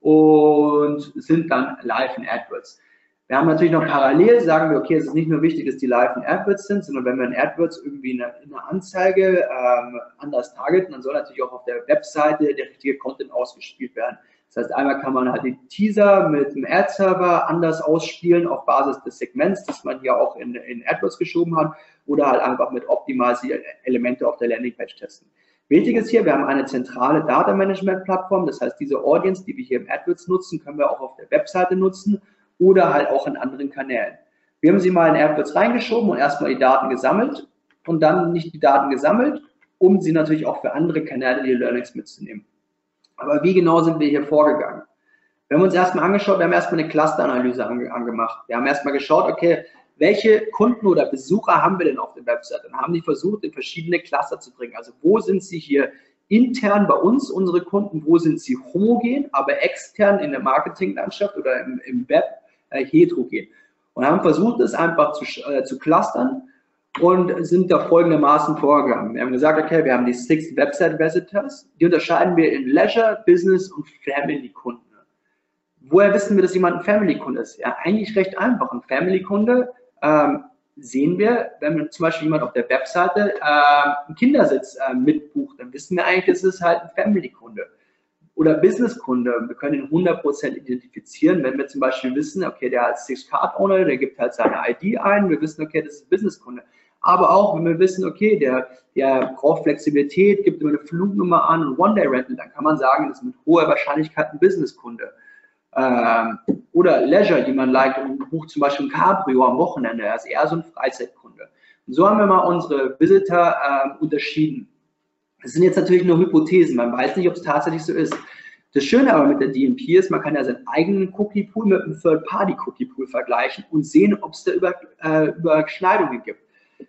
und sind dann live in AdWords. Wir haben natürlich noch parallel, sagen wir, okay, es ist nicht nur wichtig, dass die live in AdWords sind, sondern wenn wir in AdWords irgendwie eine, eine Anzeige ähm, anders targeten, dann soll natürlich auch auf der Webseite der richtige Content ausgespielt werden. Das heißt, einmal kann man halt die Teaser mit dem Ad-Server anders ausspielen auf Basis des Segments, das man hier auch in, in AdWords geschoben hat, oder halt einfach mit Optimize Elemente auf der Landingpage testen. Wichtig ist hier, wir haben eine zentrale Data Management Plattform, das heißt, diese Audience, die wir hier im AdWords nutzen, können wir auch auf der Webseite nutzen oder halt auch in anderen Kanälen. Wir haben sie mal in AdWords reingeschoben und erstmal die Daten gesammelt und dann nicht die Daten gesammelt, um sie natürlich auch für andere Kanäle, die Learnings mitzunehmen. Aber wie genau sind wir hier vorgegangen? Wir haben uns erstmal angeschaut, wir haben erstmal eine Clusteranalyse angemacht. Wir haben erstmal geschaut, okay, welche Kunden oder Besucher haben wir denn auf der Website? Und haben die versucht, in verschiedene Cluster zu bringen. Also wo sind sie hier intern bei uns, unsere Kunden, wo sind sie homogen, aber extern in der Marketinglandschaft oder im, im Web äh, heterogen. Und haben versucht, es einfach zu, äh, zu clustern und sind da folgendermaßen vorgegangen. Wir haben gesagt, okay, wir haben die Six Website Visitors, die unterscheiden wir in Leisure, Business und Family Kunden. Woher wissen wir, dass jemand ein Family-Kunde ist? Ja, eigentlich recht einfach. Ein Family-Kunde ähm, sehen wir, wenn zum Beispiel jemand auf der Webseite äh, einen Kindersitz äh, mitbucht, dann wissen wir eigentlich, das ist halt ein Family-Kunde oder Business-Kunde. Wir können ihn 100% identifizieren, wenn wir zum Beispiel wissen, okay, der hat Six Card Owner, der gibt halt seine ID ein, wir wissen, okay, das ist ein Business-Kunde. Aber auch, wenn wir wissen, okay, der, der braucht Flexibilität, gibt immer eine Flugnummer an und One-Day-Rental, dann kann man sagen, das ist mit hoher Wahrscheinlichkeit ein Business-Kunde. Ähm, oder Leisure, die man liked und bucht zum Beispiel ein Cabrio am Wochenende, er ist eher so ein Freizeitkunde. Und so haben wir mal unsere Visitor äh, unterschieden. Das sind jetzt natürlich nur Hypothesen, man weiß nicht, ob es tatsächlich so ist. Das Schöne aber mit der DMP ist, man kann ja seinen eigenen Cookie-Pool mit einem Third-Party-Cookie-Pool vergleichen und sehen, ob es da Über, äh, Überschneidungen gibt.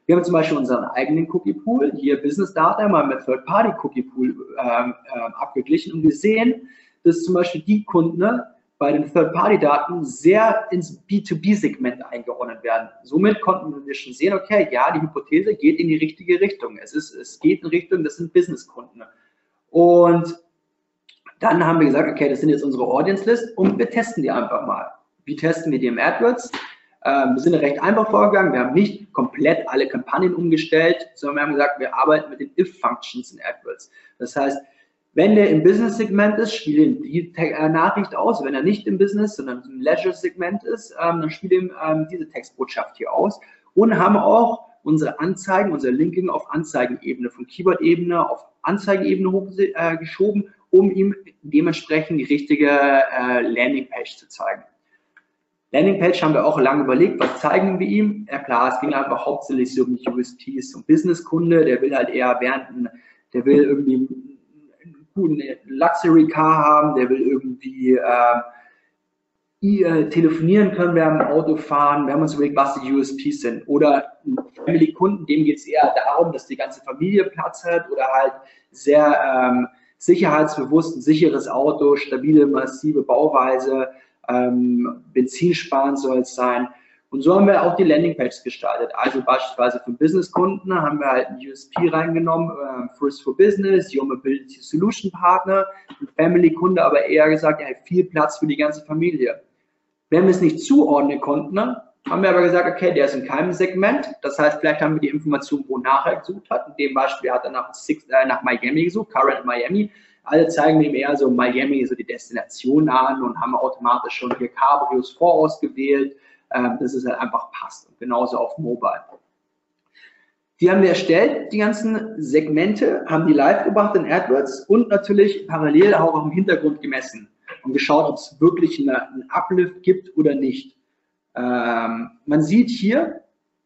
Wir haben zum Beispiel unseren eigenen Cookie-Pool, hier Business Data, mal mit Third-Party-Cookie-Pool ähm, äh, abgeglichen und gesehen, dass zum Beispiel die Kunden bei den Third-Party-Daten sehr ins B2B-Segment eingeordnet werden. Somit konnten wir schon sehen, okay, ja, die Hypothese geht in die richtige Richtung. Es, ist, es geht in Richtung, das sind Business-Kunden. Und dann haben wir gesagt, okay, das sind jetzt unsere Audience-List und wir testen die einfach mal. Wie testen wir die im AdWords? Ähm, wir sind recht einfach vorgegangen. Wir haben nicht komplett alle Kampagnen umgestellt, sondern wir haben gesagt, wir arbeiten mit den If-Functions in AdWords. Das heißt, wenn der im Business-Segment ist, spiele ihm die äh, Nachricht aus. Wenn er nicht im Business, sondern im Leisure-Segment ist, ähm, dann spiele ihm ähm, diese Textbotschaft hier aus. Und haben auch unsere Anzeigen, unser Linking auf Anzeigenebene, von Keyword-Ebene auf Anzeigenebene hochgeschoben, äh, um ihm dementsprechend die richtige äh, Landingpage zu zeigen. Landingpage haben wir auch lange überlegt, was zeigen wir ihm? Ja klar, es ging einfach hauptsächlich so um USPs, um Businesskunde, der will halt eher während, der will irgendwie guten Luxury Car haben, der will irgendwie äh, telefonieren können während dem Auto fahren. Wir haben uns überlegt, was die USPs sind. Oder Family-Kunden, dem geht es eher darum, dass die ganze Familie Platz hat oder halt sehr ähm, sicherheitsbewusst, ein sicheres Auto, stabile, massive Bauweise, ähm, Benzinsparen soll es sein. Und so haben wir auch die Landingpages gestaltet. Also beispielsweise für Businesskunden haben wir halt ein USP reingenommen, äh, First for Business, Your Mobility Solution Partner, Family-Kunde, aber eher gesagt, er hat viel Platz für die ganze Familie. Wenn wir es nicht zuordnen konnten, haben wir aber gesagt, okay, der ist in keinem Segment. Das heißt, vielleicht haben wir die Information, wonach er gesucht hat. In dem Beispiel hat er nach, Six, äh, nach Miami gesucht, Current Miami. Alle zeigen ihm eher so Miami, so die Destination an und haben automatisch schon hier Cabrios vorausgewählt ähm, dass es halt einfach passt. Und genauso auf Mobile. Die haben wir erstellt, die ganzen Segmente, haben die live gebracht in AdWords und natürlich parallel auch im Hintergrund gemessen und geschaut, ob es wirklich eine, einen Uplift gibt oder nicht. Ähm, man sieht hier,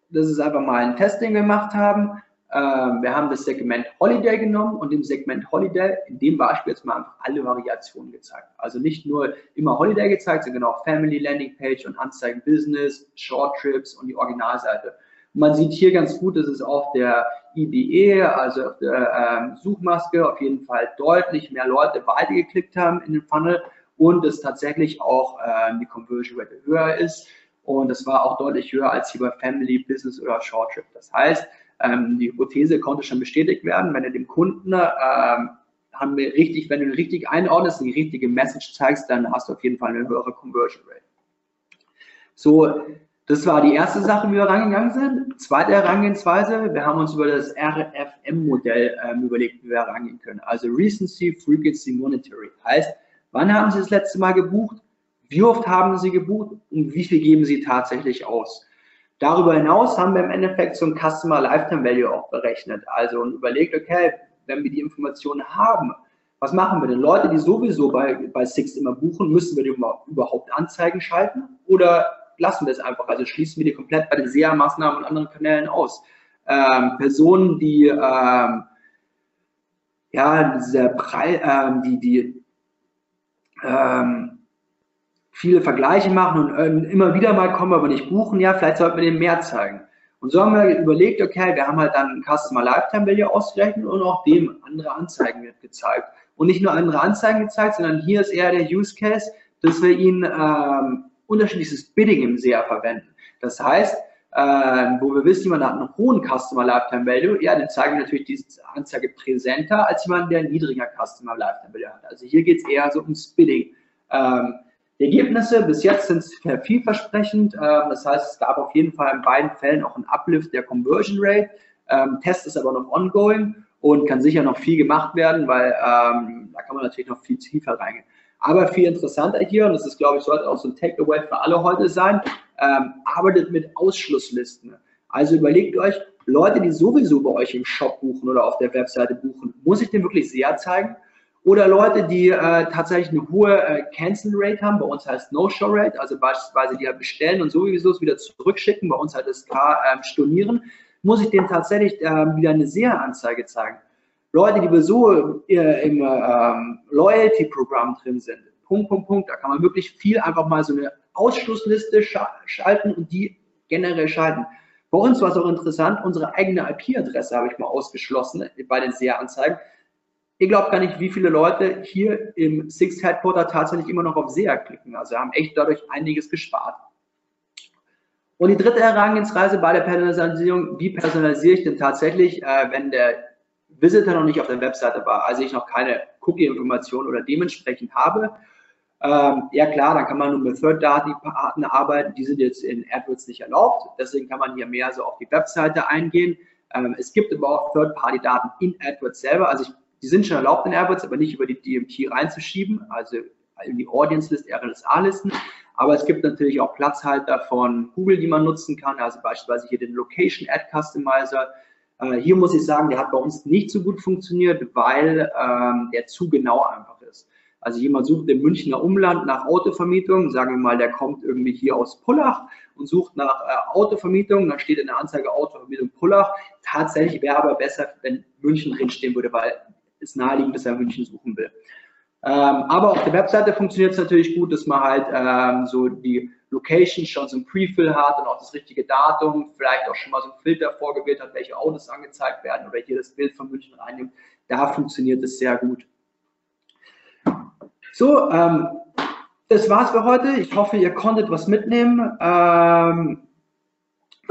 dass es einfach mal ein Testing gemacht haben. Ähm, wir haben das Segment Holiday genommen und im Segment Holiday, in dem Beispiel jetzt mal einfach alle Variationen gezeigt. Also nicht nur immer Holiday gezeigt, sondern auch Family Landing Page und Anzeigen Business, Short Trips und die Originalseite. Man sieht hier ganz gut, dass es auf der IDE, also auf der ähm, Suchmaske, auf jeden Fall deutlich mehr Leute weitergeklickt haben in den Funnel und dass tatsächlich auch ähm, die Conversion Rate höher ist. Und das war auch deutlich höher als hier bei Family, Business oder Short Trip. Das heißt, ähm, die Hypothese konnte schon bestätigt werden, wenn du dem Kunden ähm, haben wir richtig, wenn du richtig einordnest die richtige Message zeigst, dann hast du auf jeden Fall eine höhere Conversion Rate. So, das war die erste Sache, wie wir rangegangen sind. Zweite Herangehensweise, wir haben uns über das RFM-Modell ähm, überlegt, wie wir herangehen können. Also Recency, Frequency, Monetary. Heißt, wann haben Sie das letzte Mal gebucht? Wie oft haben Sie gebucht und wie viel geben Sie tatsächlich aus? Darüber hinaus haben wir im Endeffekt so ein Customer Lifetime Value auch berechnet. Also und überlegt, okay, wenn wir die Informationen haben, was machen wir denn? Leute, die sowieso bei, bei Six immer buchen, müssen wir die überhaupt Anzeigen schalten oder lassen wir es einfach? Also schließen wir die komplett bei den SEA-Maßnahmen und anderen Kanälen aus. Ähm, Personen, die ähm, ja, dieser Preis, ähm, die, die ähm, viele Vergleiche machen und äh, immer wieder mal kommen, aber nicht buchen, ja, vielleicht sollten wir denen mehr zeigen. Und so haben wir überlegt, okay, wir haben halt dann Customer Lifetime Value ausgerechnet und auch dem andere Anzeigen wird gezeigt. Und nicht nur andere Anzeigen gezeigt, sondern hier ist eher der Use Case, dass wir ihn ähm, unterschiedliches Bidding im SEA verwenden. Das heißt, äh, wo wir wissen, jemand hat einen hohen Customer Lifetime Value, ja, dann zeigen wir natürlich diese Anzeige präsenter als jemand, der niedriger Customer Lifetime Value hat. Also hier geht es eher so ums Bidding. Ähm, Die Ergebnisse bis jetzt sind vielversprechend. Ähm, das heißt, es gab auf jeden Fall in beiden Fällen auch einen Uplift der Conversion Rate. Ähm, Test ist aber noch ongoing und kann sicher noch viel gemacht werden, weil ähm, da kann man natürlich noch viel tiefer reingehen. Aber viel interessanter hier, und das ist, glaube ich, sollte auch so ein Takeaway für alle heute sein, ähm, arbeitet mit Ausschlusslisten. Also überlegt euch, Leute, die sowieso bei euch im Shop buchen oder auf der Webseite buchen, muss ich den wirklich sehr zeigen? Oder Leute, die äh, tatsächlich eine hohe äh, Cancel Rate haben, bei uns heißt No-Show Rate, also beispielsweise die halt bestellen und sowieso es wieder zurückschicken, bei uns halt das K äh, stornieren, muss ich denen tatsächlich äh, wieder eine SEA-Anzeige zeigen. Leute, die sowieso äh, im ähm, Loyalty-Programm drin sind, Punkt, Punkt, Punkt, da kann man wirklich viel einfach mal so eine Ausschlussliste schalten und die generell schalten. Bei uns war es auch interessant, unsere eigene IP-Adresse habe ich mal ausgeschlossen bei den SEA-Anzeigen. Ihr glaubt gar nicht, wie viele Leute hier im Six Headquarter tatsächlich immer noch auf SEA klicken. Also haben echt dadurch einiges gespart. Und die dritte Herangehensweise bei der Personalisierung, wie personalisiere ich denn tatsächlich, äh, wenn der Visitor noch nicht auf der Webseite war, also ich noch keine Cookie-Information oder dementsprechend habe. Ähm, ja klar, dann kann man nur mit Third-Party-Partner arbeiten, die sind jetzt in AdWords nicht erlaubt, deswegen kann man hier mehr so auf die Webseite eingehen. Ähm, es gibt aber auch Third-Party-Daten in AdWords selber, also ich die sind schon erlaubt in AirPods, aber nicht über die DMT reinzuschieben, also in die Audience List, RLSA-Listen. Aber es gibt natürlich auch Platzhalter von Google, die man nutzen kann, also beispielsweise hier den Location Ad Customizer. Äh, hier muss ich sagen, der hat bei uns nicht so gut funktioniert, weil ähm, der zu genau einfach ist. Also jemand sucht im Münchner Umland nach Autovermietung, sagen wir mal, der kommt irgendwie hier aus Pullach und sucht nach äh, Autovermietung, dann steht in der Anzeige Autovermietung Pullach. Tatsächlich wäre aber besser, wenn München drinstehen würde, weil ist naheliegend, dass er München suchen will. Ähm, aber auf der Webseite funktioniert es natürlich gut, dass man halt ähm, so die Location schon so ein Prefill hat und auch das richtige Datum, vielleicht auch schon mal so ein Filter vorgewählt hat, welche Autos angezeigt werden oder hier das Bild von München reinnimmt. Da funktioniert es sehr gut. So, ähm, das war's für heute. Ich hoffe, ihr konntet was mitnehmen. Ähm,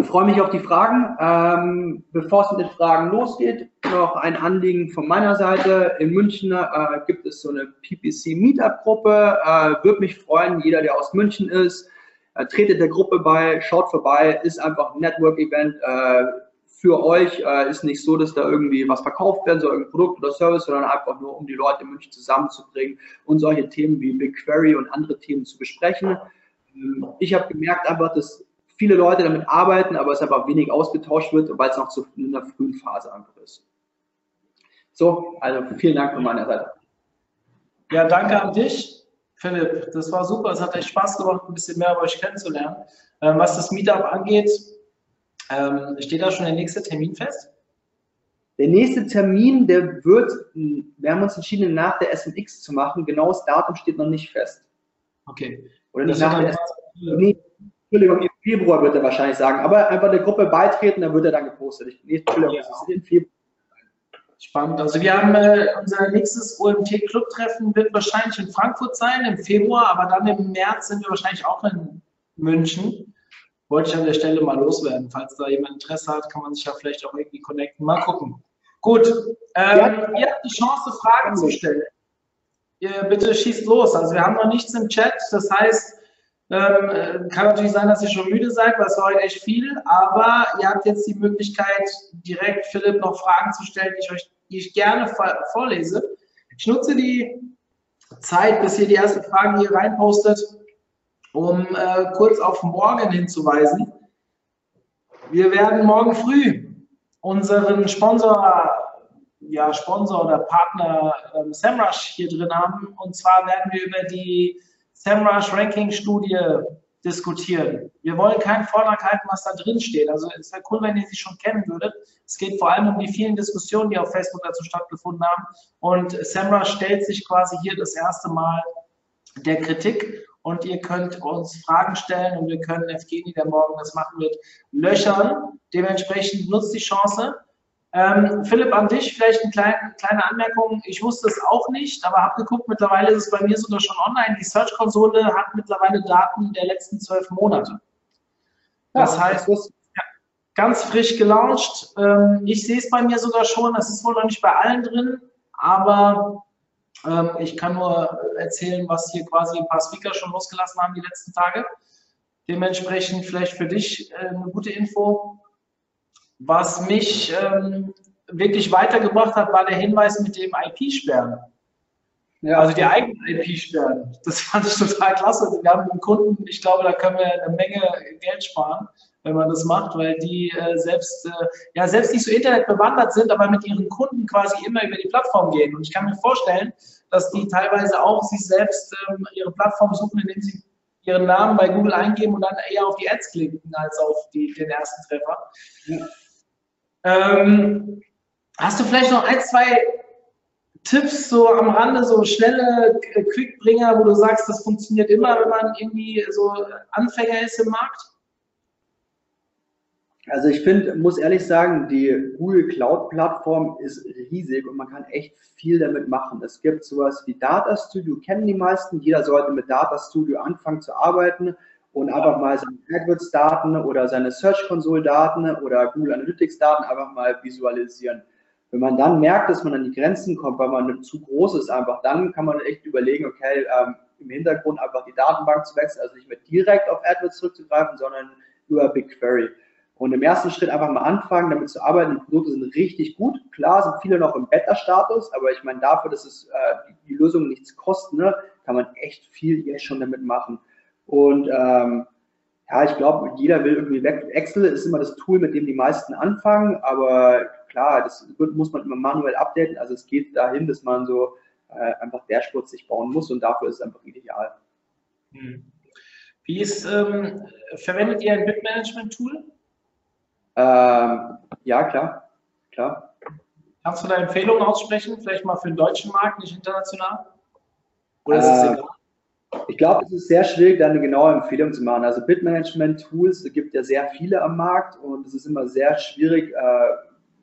ich freue mich auf die Fragen. Ähm, bevor es mit Fragen losgeht, noch ein Anliegen von meiner Seite. In München äh, gibt es so eine PPC Meetup-Gruppe. Äh, Würde mich freuen, jeder, der aus München ist, äh, tretet der Gruppe bei, schaut vorbei, ist einfach ein Network-Event äh, für euch. Äh, ist nicht so, dass da irgendwie was verkauft werden soll, irgendein Produkt oder Service, sondern einfach nur, um die Leute in München zusammenzubringen und solche Themen wie BigQuery und andere Themen zu besprechen. Ähm, ich habe gemerkt einfach, dass viele Leute damit arbeiten, aber es einfach wenig ausgetauscht wird, weil es noch so in einer frühen Phase einfach ist. So, also vielen Dank von meiner Seite. Ja, danke an dich, Philipp. Das war super. Es hat echt Spaß gemacht, ein bisschen mehr über euch kennenzulernen. Ähm, was das Meetup angeht, ähm, steht da schon der nächste Termin fest? Der nächste Termin, der wird, wir haben uns entschieden, nach der SMX zu machen. Genaues Datum steht noch nicht fest. Okay. Oder nicht nach der SMX. Nee, Entschuldigung, Februar wird er wahrscheinlich sagen, aber einfach der Gruppe beitreten, dann wird er dann gepostet. Ich, nee, Entschuldigung, ja. das ist im Februar. Spannend. Also wir haben äh, unser nächstes OMT-Club-Treffen wird wahrscheinlich in Frankfurt sein im Februar, aber dann im März sind wir wahrscheinlich auch in München. Wollte ich an der Stelle mal loswerden. Falls da jemand Interesse hat, kann man sich ja vielleicht auch irgendwie connecten. Mal gucken. Gut. Ähm, ja. Ihr habt die Chance, Fragen zu stellen. Ihr bitte schießt los. Also wir haben noch nichts im Chat. Das heißt, ähm, äh, kann natürlich sein, dass ihr schon müde seid, weil es war heute echt viel, aber ihr habt jetzt die Möglichkeit, direkt Philipp noch Fragen zu stellen, die ich euch die ich gerne vorlese. Ich nutze die Zeit, bis ihr die erste Frage hier reinpostet, um äh, kurz auf morgen hinzuweisen. Wir werden morgen früh unseren Sponsor, ja, Sponsor oder Partner ähm, SEMrush hier drin haben. Und zwar werden wir über die SEMrush Ranking Studie diskutieren. Wir wollen keinen Vortrag halten, was da drin steht. Also es wäre cool, wenn ihr sie schon kennen würdet. Es geht vor allem um die vielen Diskussionen, die auf Facebook dazu stattgefunden haben. Und SEMrush stellt sich quasi hier das erste Mal der Kritik und ihr könnt uns Fragen stellen und wir können Evgeny, der morgen das machen wird, löchern. Dementsprechend nutzt die Chance. Ähm, Philipp, an dich vielleicht eine kleine, kleine Anmerkung. Ich wusste es auch nicht, aber habe geguckt, mittlerweile ist es bei mir sogar schon online. Die Search-Konsole hat mittlerweile Daten der letzten zwölf Monate. Das ja, heißt, das ja, ganz frisch gelauncht. Ähm, ich sehe es bei mir sogar schon. Es ist wohl noch nicht bei allen drin, aber Ähm, ich kann nur erzählen, was hier quasi ein paar Speaker schon losgelassen haben die letzten Tage. Dementsprechend vielleicht für dich äh, eine gute Info. Was mich ähm, wirklich weitergebracht hat, war der Hinweis mit dem IP-Sperren. Ja. Also die eigenen IP-Sperren. Das fand ich total klasse. Wir haben einen Kunden, ich glaube, da können wir eine Menge Geld sparen, wenn man das macht, weil die äh, selbst, äh, ja, selbst nicht so internetbewandert sind, aber mit ihren Kunden quasi immer über die Plattform gehen. Und ich kann mir vorstellen, dass die teilweise auch sich selbst ähm, ihre Plattform suchen, indem sie ihren Namen bei Google eingeben und dann eher auf die Ads klicken als auf die, den ersten Treffer. Ja. Ähm, hast du vielleicht noch ein, zwei Tipps so am Rande, so schnelle Quickbringer, wo du sagst, das funktioniert immer, wenn man irgendwie so Anfänger ist im Markt? Also ich finde, muss ehrlich sagen, die Google Cloud Plattform ist riesig und man kann echt viel damit machen. Es gibt sowas wie Data Studio, kennen die meisten. Jeder sollte mit Data Studio anfangen zu arbeiten und einfach mal seine AdWords-Daten oder seine Search Console-Daten oder Google Analytics-Daten einfach mal visualisieren. Wenn man dann merkt, dass man an die Grenzen kommt, weil man zu groß ist, einfach dann kann man echt überlegen, okay, ähm, im Hintergrund einfach die Datenbank zu wechseln, also nicht mehr direkt auf AdWords zurückzugreifen, sondern über BigQuery. Und im ersten Schritt einfach mal anfangen, damit zu arbeiten. Die Produkte sind richtig gut. Klar sind viele noch im Beta-Status, aber ich meine, dafür, dass es äh, die Lösung nichts kostet, ne, kann man echt viel jetzt schon damit machen. Und ähm, ja, ich glaube, jeder will irgendwie weg. Excel ist immer das Tool, mit dem die meisten anfangen, aber klar, das muss man immer manuell updaten. Also es geht dahin, dass man so äh, einfach Dashboards sich bauen muss und dafür ist es einfach ideal. Hm. Wie ist, ähm, verwendet ihr ein Bitmanagement-Tool? Ähm, ja, klar, klar. Kannst du da Empfehlungen aussprechen, vielleicht mal für den deutschen Markt, nicht international? Oder ist es äh, egal? Ich glaube, es ist sehr schwierig, da eine genaue Empfehlung zu machen. Also Bitmanagement-Tools, gibt ja sehr viele am Markt und es ist immer sehr schwierig, äh,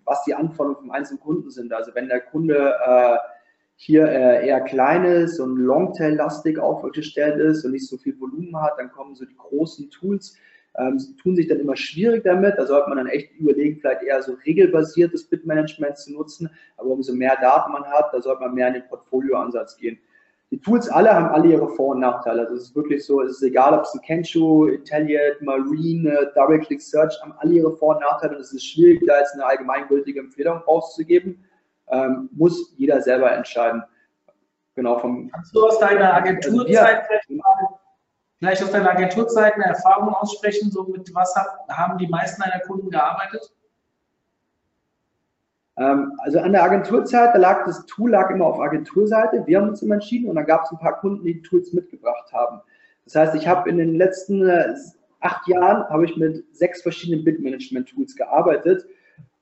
was die Anforderungen vom einzelnen Kunden sind. Also wenn der Kunde äh, hier äh, eher klein ist und Longtail-lastig aufgestellt ist und nicht so viel Volumen hat, dann kommen so die großen Tools ähm, tun sich dann immer schwierig damit. Da sollte man dann echt überlegen, vielleicht eher so regelbasiertes Bitmanagement zu nutzen. Aber umso mehr Daten man hat, da sollte man mehr in den Portfolioansatz gehen. Die Tools alle haben alle ihre Vor- und Nachteile. Also es ist wirklich so, es ist egal, ob es ein Kensho, Intelliate, Marine, Double Click Search haben alle ihre Vor- und Nachteile. Und es ist schwierig, da jetzt eine allgemeingültige Empfehlung rauszugeben. Ähm, muss jeder selber entscheiden. Genau vom. Kannst du aus deiner Agenturzeit also vielleicht aus deiner Agenturzeit eine Erfahrung aussprechen, so mit was haben die meisten deiner Kunden gearbeitet? Ähm, also an der Agenturzeit, da lag das Tool lag immer auf Agenturseite. Wir haben uns immer entschieden und dann gab es ein paar Kunden, die, Tools mitgebracht haben. Das heißt, ich habe in den letzten äh, acht Jahren habe ich mit sechs verschiedenen Bitmanagement-Tools gearbeitet.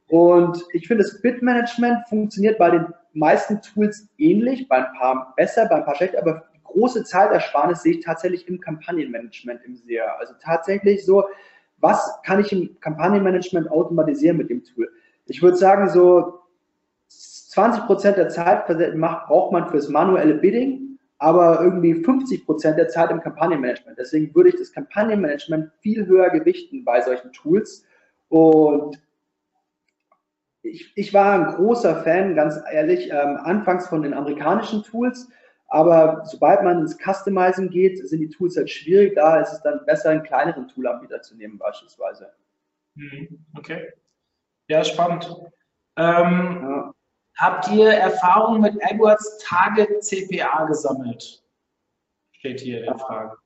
Und ich finde, das Bitmanagement funktioniert bei den meisten Tools ähnlich, bei ein paar besser, bei ein paar schlechter, aber große Zeitersparnis sehe ich tatsächlich im Kampagnenmanagement im SEA. Also tatsächlich so, was kann ich im Kampagnenmanagement automatisieren mit dem Tool? Ich würde sagen, so 20 Prozent der Zeit braucht man fürs manuelle Bidding, aber irgendwie 50 Prozent der Zeit im Kampagnenmanagement. Deswegen würde ich das Kampagnenmanagement viel höher gewichten bei solchen Tools. Und ich, ich war ein großer Fan, ganz ehrlich, ähm, anfangs von den amerikanischen Tools. Aber sobald man ins Customizing geht, sind die Tools halt schwierig. Da ist es dann besser, einen kleineren Toolanbieter zu nehmen, beispielsweise. Mhm. Okay. Ja, spannend. Ähm, ja. Habt ihr Erfahrung mit AdWords Target CPA gesammelt? Steht hier in der Frage.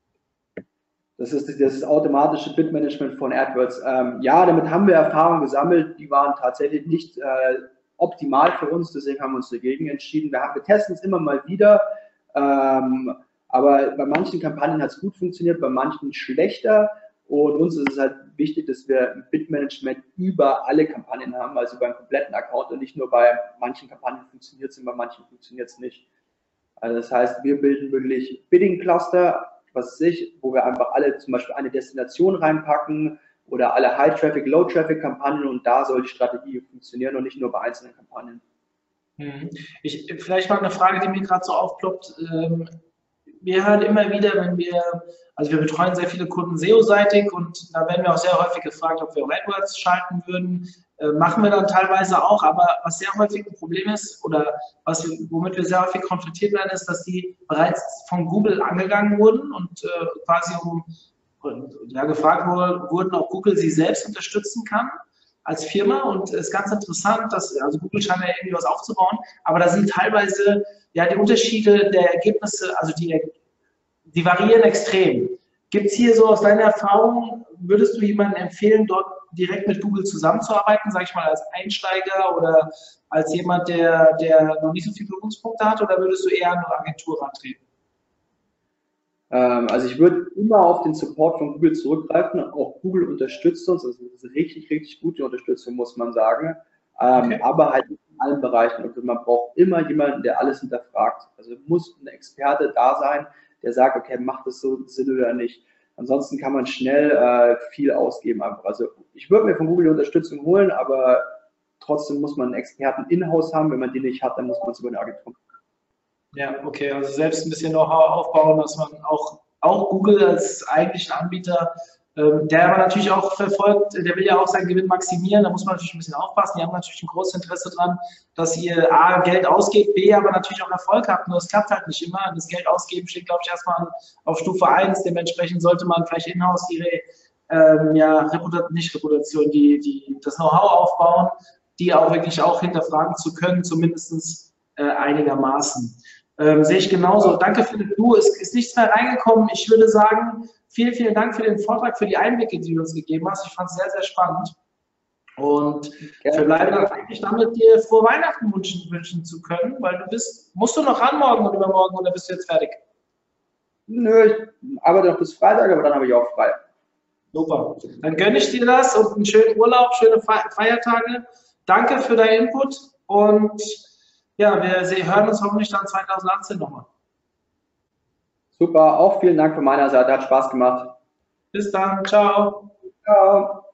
Das ist das automatische Bitmanagement von AdWords. Ähm, ja, damit haben wir Erfahrung gesammelt. Die waren tatsächlich nicht äh, optimal für uns, deswegen haben wir uns dagegen entschieden. Wir, haben, wir testen es immer mal wieder. Ähm, aber bei manchen Kampagnen hat es gut funktioniert, bei manchen schlechter. Und uns ist es halt wichtig, dass wir ein Bitmanagement über alle Kampagnen haben, also beim kompletten Account und nicht nur bei manchen Kampagnen funktioniert es und bei manchen funktioniert es nicht. Also das heißt, wir bilden wirklich Bidding Cluster, was weiß ich, wo wir einfach alle zum Beispiel eine Destination reinpacken oder alle High-Traffic, Low-Traffic-Kampagnen und da soll die Strategie funktionieren und nicht nur bei einzelnen Kampagnen. Mhm. Ich, vielleicht mal eine Frage, die mir gerade so aufploppt. Ähm, wir hören immer wieder, wenn wir, also wir betreuen sehr viele Kunden SEO-seitig und da werden wir auch sehr häufig gefragt, ob wir auf AdWords schalten würden. Äh, machen wir dann teilweise auch, aber was sehr häufig ein Problem ist oder was, womit wir sehr häufig konfrontiert werden, ist, dass die bereits von Google angegangen wurden und äh, quasi um, ja, gefragt wurden, ob Google sie selbst unterstützen kann als Firma und es ist ganz interessant, dass, also Google scheint ja irgendwie was aufzubauen, aber da sind teilweise ja die Unterschiede der Ergebnisse, also die, die variieren extrem. Gibt es hier so aus deiner Erfahrung, würdest du jemandem empfehlen, dort direkt mit Google zusammenzuarbeiten, sage ich mal als Einsteiger oder als jemand, der, der noch nicht so viele Berührungspunkte hat, oder würdest du eher an eine Agentur rantreten? Ähm, also ich würde immer auf den Support von Google zurückgreifen. Auch Google unterstützt uns. Das ist richtig, richtig gute Unterstützung, muss man sagen. Ähm, okay. Aber halt in allen Bereichen. Und man braucht immer jemanden, der alles hinterfragt. Also muss ein Experte da sein, der sagt, okay, macht das so Sinn oder nicht. Ansonsten kann man schnell äh, viel ausgeben einfach. Also ich würde mir von Google Unterstützung holen, aber trotzdem muss man einen Experten in-house haben. Wenn man die nicht hat, dann muss man es über eine Agentur machen. Ja, okay, also selbst ein bisschen Know-how aufbauen, dass man auch, auch Google als eigentlichen Anbieter der aber natürlich auch verfolgt, der will ja auch seinen Gewinn maximieren, da muss man natürlich ein bisschen aufpassen. Die haben natürlich ein großes Interesse dran, dass ihr A, Geld ausgebt, B, aber natürlich auch Erfolg habt. Nur es klappt halt nicht immer. Das Geld ausgeben steht, glaube ich, erstmal auf Stufe 1. Dementsprechend sollte man vielleicht in-house ihre ähm, ja, Reputation, nicht Reputation, die, die, das Know-how aufbauen, die auch wirklich auch hinterfragen zu können, zumindest äh, einigermaßen. Ähm, sehe ich genauso. Danke Philipp, du, es ist nichts mehr reingekommen. Ich würde sagen, vielen, vielen Dank für den Vortrag, für die Einblicke, die du uns gegeben hast. Ich fand es sehr, sehr spannend. Und wir bleiben dann eigentlich damit, dir frohe Weihnachten wünschen, wünschen zu können, weil du bist, musst du noch ran morgen und übermorgen oder bist du jetzt fertig? Nö, ich arbeite noch bis Freitag, aber dann habe ich auch frei. Super. Dann gönne ich dir das und einen schönen Urlaub, schöne Feiertage. Danke für deinen Input und ja, wir hören uns hoffentlich dann 2018 nochmal. Super, auch vielen Dank von meiner Seite, hat Spaß gemacht. Bis dann, ciao. Ciao.